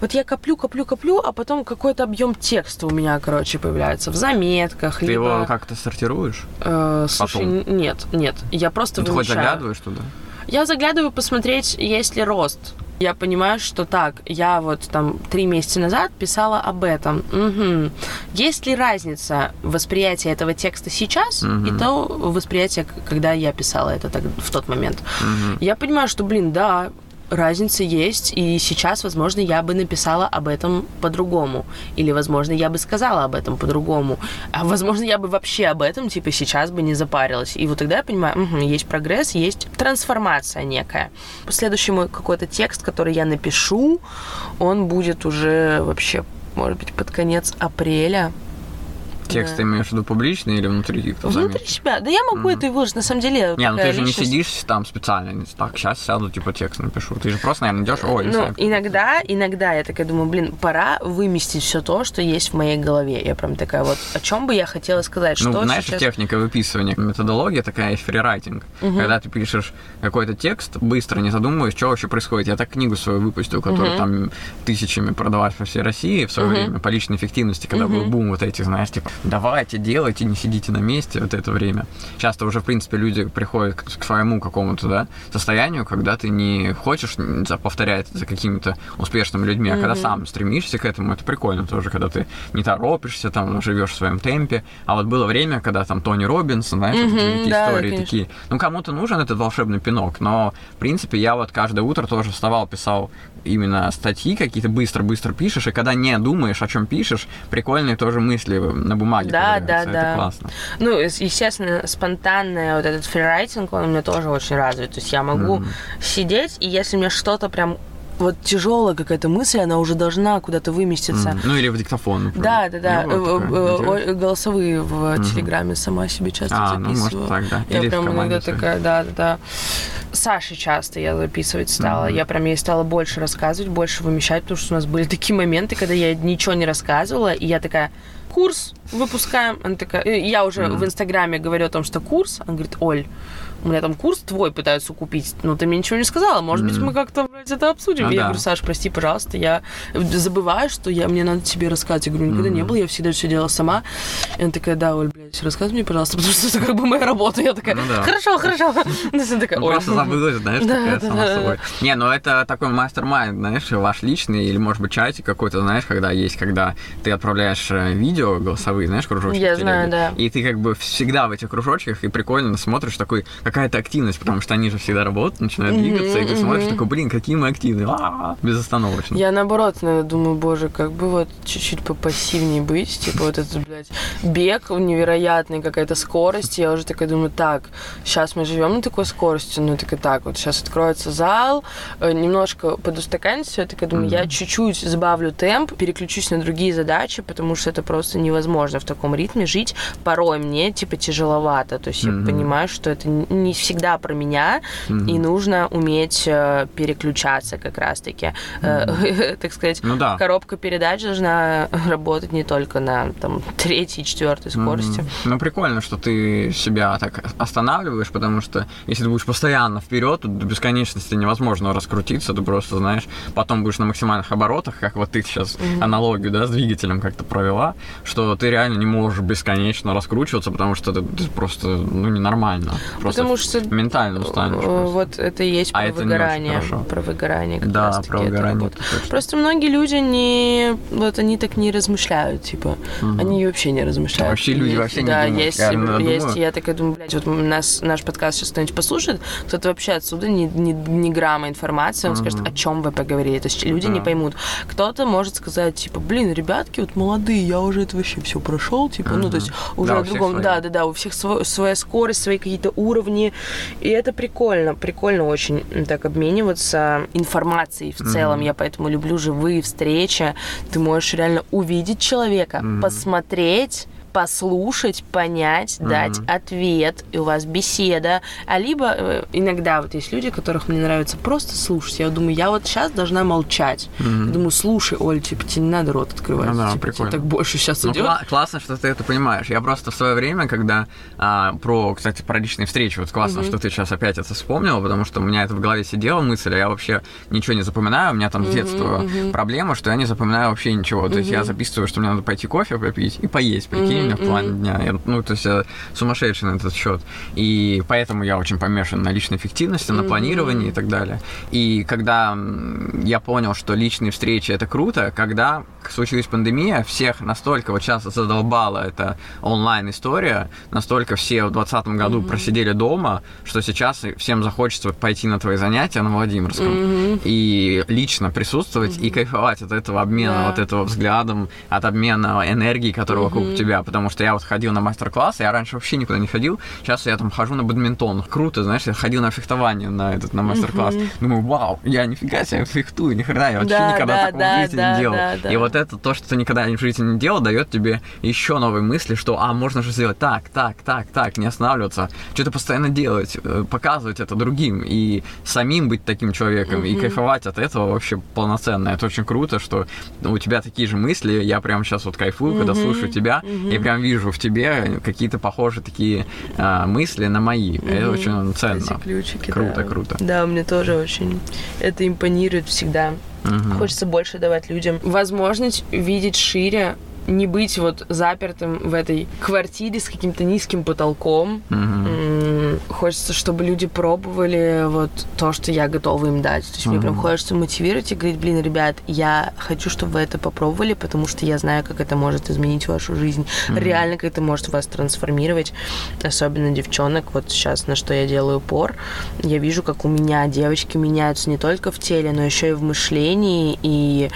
вот я коплю, коплю, коплю, а потом какой-то объем текста у меня, короче, появляется в заметках, Ты либо... его как-то сортируешь? Э, слушай, потом? нет, нет, я просто Ну, ты хоть заглядываешь туда? Я заглядываю посмотреть, есть ли рост. Я понимаю, что так, я вот там три месяца назад писала об этом. Мгм. Есть ли разница восприятия этого текста сейчас Мгм. и то восприятие, когда я писала это так- в тот момент? Мгм. Я понимаю, что, блин, да, разница есть, и сейчас, возможно, я бы написала об этом по-другому. Или, возможно, я бы сказала об этом по-другому. А, возможно, я бы вообще об этом, типа, сейчас бы не запарилась. И вот тогда я понимаю, мгм, есть прогресс, есть трансформация некая. Следующий мой какой-то текст, который я напишу, он будет уже вообще, может быть, под конец апреля. Текст Да. имеешь в виду публичный или внутри? кто Внутри заметит? себя. Да я могу это и выложить, на самом деле. Не, ну ты же не личность. сидишь там специально, не так, сейчас сяду, типа, текст напишу. Ты же просто, наверное, идешь, ой, Ну, Исаак. иногда, иногда я такая думаю, блин, пора выместить все то, что есть в моей голове. Я прям такая вот, о чем бы я хотела сказать, Ну, что знаешь, сейчас... техника выписывания, методология такая фрирайтинг. Когда ты пишешь какой-то текст, быстро, не задумываясь, что вообще происходит. Я так книгу свою выпустил, которую там тысячами продавать по всей России в свое время, по личной эффективности, когда был бум вот этих, знаешь, типа, давайте, делайте, не сидите на месте вот это время. Часто уже, в принципе, люди приходят к, к своему какому-то, да, состоянию, когда ты не хочешь за- повторять за какими-то успешными людьми, а когда сам стремишься к этому, это прикольно тоже, когда ты не торопишься, там, живешь в своем темпе. А вот было время, когда там Тони Робинсон, знаешь, вот Мгм, эти да, да, истории конечно. такие. Ну, кому-то нужен этот волшебный пинок, но, в принципе, я вот каждое утро тоже вставал, писал именно статьи какие-то, быстро-быстро пишешь, и когда не думаешь, о чем пишешь, прикольные тоже мысли на бумаге Да, появляются. да, это да. классно. Ну, ес- естественно, спонтанный вот этот фрирайтинг, он у меня тоже очень развит. То есть я могу сидеть, и если мне что-то прям вот тяжелая какая-то мысль, она уже должна куда-то выместиться. М, Ну, или в диктофон, например. Да, да, да. Э, такое? э, Голосовые в Телеграме сама себе часто А, ну, записываю. может, так, да. Я Или прям иногда своей. такая, да, да, да. Саше часто я записывать стала. Я прям ей стала больше рассказывать, больше вымещать, потому что у нас были такие моменты, когда я ничего не рассказывала, и я такая, курс выпускаем. Она такая, э, я уже в Инстаграме говорю о том, что курс. Она говорит, Оль, у меня там курс твой пытаются купить, но ты мне ничего не сказала. Может быть, мы как-то блядь, это обсудим. Ну я да. говорю, Саш, прости, пожалуйста, я забываю, что я, мне надо тебе рассказать. Я говорю, никогда не было, я всегда все делала сама. И она такая, да, Оль, блядь, рассказывай мне, пожалуйста, потому что это как бы моя работа. Я такая, Ну да. хорошо, хорошо. (laughs) Ну, просто забылась, знаешь, такая сама собой. Не, ну это такой мастер-майнд, знаешь, ваш личный, или, может быть, чатик какой-то, знаешь, когда есть, когда ты отправляешь э, видео голосовые, знаешь, кружочки Я знаю, да. И ты как бы всегда в этих кружочках, и прикольно смотришь такой, какая-то активность, потому что они же всегда работают, начинают двигаться, и ты смотришь такой, блин, какие мы активные, а безостановочно. Я наоборот, наверное, думаю, боже, как бы вот чуть-чуть попассивнее быть, типа вот этот, блядь, бег невероятный, какая-то скорость, я уже такая думаю, так, сейчас мы живем на такой скорости, ну, такая, так, вот сейчас откроется зал, э, немножко подустаканить все, я такая думаю, я чуть-чуть сбавлю темп, переключусь на другие задачи, потому что это просто невозможно в таком ритме жить, порой мне, типа, тяжеловато, то есть я Мгм. понимаю, что это не всегда про меня, и нужно уметь э, переключаться как раз-таки. Э, (laughs) так сказать, Ну да. коробка передач должна работать не только на там, третьей, четвертой скорости. Мгм. Ну, прикольно, что ты себя так останавливаешь, потому что если ты будешь постоянно вперед, то до бесконечности невозможно раскрутиться, ты просто, знаешь, потом будешь на максимальных оборотах, как вот ты сейчас аналогию, да, с двигателем как-то провела, что ты реально не можешь бесконечно раскручиваться, потому что это, это просто, ну, ненормально. Просто Потому что ментально устанешь. э, просто. вот это и есть А про это не выгорание. Про выгорание как Да, про выгорание. Просто многие люди не... Вот они так не размышляют, типа. Они вообще не размышляют. Вообще люди вообще не да, думают. Есть, Я иногда есть, я такая думаю, блядь, вот нас, наш подкаст сейчас кто-нибудь послушает, кто-то вообще отсюда ни, ни, ни грамма информации, он скажет, о чем вы поговорили. То есть люди не Да. поймут. Кто-то может сказать, типа, блин, ребятки, вот молодые, я уже это вообще все прошел, типа, ну, то есть уже Да, на другом, да, да, да, у всех сво- своя скорость, свои какие-то уровни, и это прикольно, прикольно очень так обмениваться информацией в целом. Я поэтому люблю живые встречи. Ты можешь реально увидеть человека, посмотреть послушать, понять, дать ответ, и у вас беседа. А либо э, иногда вот есть люди, которых мне нравится просто слушать. Я думаю, я вот сейчас должна молчать. Я думаю, слушай, Оль, типа, тебе не надо рот открывать. Ну да, типа, прикольно. так больше сейчас Ну, идет. кла- классно, что ты это понимаешь. Я просто в свое время, когда а, про, кстати, про личные встречи, вот классно, что ты сейчас опять это вспомнила, потому что у меня это в голове сидела мысль, а я вообще ничего не запоминаю. У меня там с детства проблема, что я не запоминаю вообще ничего. То есть я записываю, что мне надо пойти кофе попить и поесть, прикинь, у меня в плане дня. Я, ну, то есть я сумасшедший на этот счет. И поэтому я очень помешан на личной эффективности, на планировании и так далее. И когда я понял, что личные встречи это круто, когда случилась пандемия, всех настолько вот сейчас задолбала эта онлайн-история, настолько все в 2020 году просидели дома, что сейчас всем захочется пойти на твои занятия на Владимирском и лично присутствовать и кайфовать от этого обмена, Да. вот этого взглядом, от обмена энергии, которая вокруг тебя. Потому что я вот ходил на мастер-класс, я раньше вообще никуда не ходил, сейчас я там хожу на бадминтон. Круто, знаешь, я ходил на фехтование на этот, на мастер-класс. Думаю, вау, я нифига себе фехтую, ни хрена, я вообще Да, никогда да, такого да, в жизни да, не делал. да, да. И вот это то, что ты никогда в жизни не делал, дает тебе еще новые мысли, что, а, можно же сделать так, так, так, так, не останавливаться, что-то постоянно делать, э, показывать это другим и самим быть таким человеком, и кайфовать от этого вообще полноценно. Это очень круто, что у тебя такие же мысли, я прямо сейчас вот кайфую, когда слушаю тебя, и прям вижу в тебе какие-то похожие такие а, мысли на мои. Это очень Эти ценно. ключики, Круто, да. круто. Да, мне тоже очень это импонирует всегда. Мгм. Хочется больше давать людям возможность видеть шире, не быть вот запертым в этой квартире с каким-то низким потолком. М, Хочется, чтобы люди пробовали вот то, что я готова им дать. То есть мне прям хочется мотивировать и говорить, блин, ребят, я хочу, чтобы вы это попробовали, потому что я знаю, как это может изменить вашу жизнь. Реально, как это может вас трансформировать. Особенно девчонок. Вот сейчас на что я делаю упор. Я вижу, как у меня девочки меняются не только в теле, но еще и в мышлении. И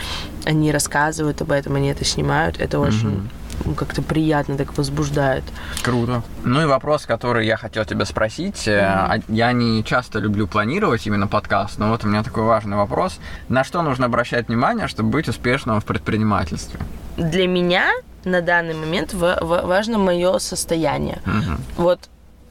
они рассказывают об этом, они это снимают. Это очень как-то приятно так возбуждает. Круто. Ну и вопрос, который я хотел тебя спросить. э, а Я не часто люблю планировать именно подкаст, но вот у меня такой важный вопрос. На что нужно обращать внимание, чтобы быть успешным в предпринимательстве? Для меня на данный момент ва- ва- важно мое состояние. Вот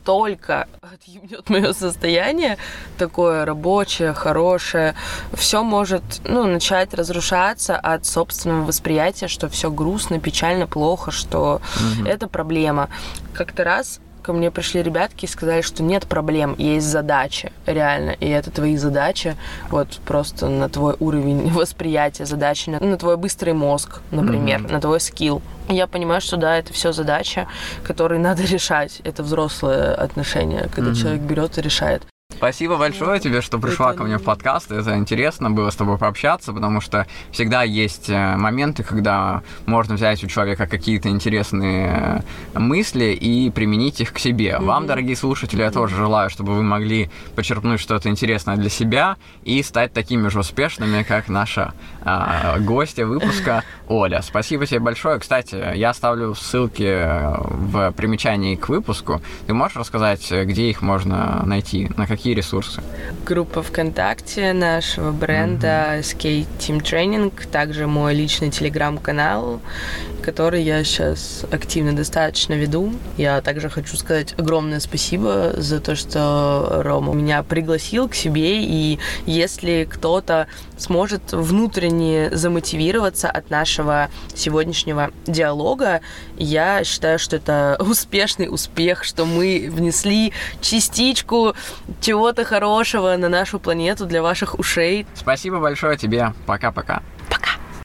только отъебнет мое состояние, такое рабочее, хорошее, все может ну, начать разрушаться от собственного восприятия, что все грустно, печально, плохо, что это проблема. Как-то раз ко мне пришли ребятки и сказали, что нет проблем, есть задачи, реально, и это твои задачи, вот просто на твой уровень (laughs) восприятия задачи, на, на твой быстрый мозг, например, Мгм. на твой скилл. Я понимаю, что да, это все задачи, которые (laughs) надо решать. Это взрослые отношения, когда Мгм. человек берет и решает. Спасибо большое тебе, что пришла ко мне в подкаст. Это интересно было с тобой пообщаться, потому что всегда есть э, моменты, когда можно взять у человека какие-то интересные э, мысли и применить их к себе. Вам, дорогие слушатели, я тоже желаю, чтобы вы могли почерпнуть что-то интересное для себя и стать такими же успешными, как наша а, гостья выпуска Оля. Спасибо тебе большое. Кстати, я оставлю ссылки э, в примечании к выпуску. Ты можешь рассказать, э, где их можно найти, на какие ресурсы? Группа ВКонтакте нашего бренда SK Team Training, также мой личный телеграм-канал, который я сейчас активно достаточно веду. Я также хочу сказать огромное спасибо за то, что Рома меня пригласил к себе, и если кто-то сможет внутренне замотивироваться от нашего сегодняшнего диалога, я считаю, что это (laughs) успешный успех, что мы внесли частичку чего-то хорошего на нашу планету для ваших ушей. Спасибо большое тебе. Пока-пока. Пока!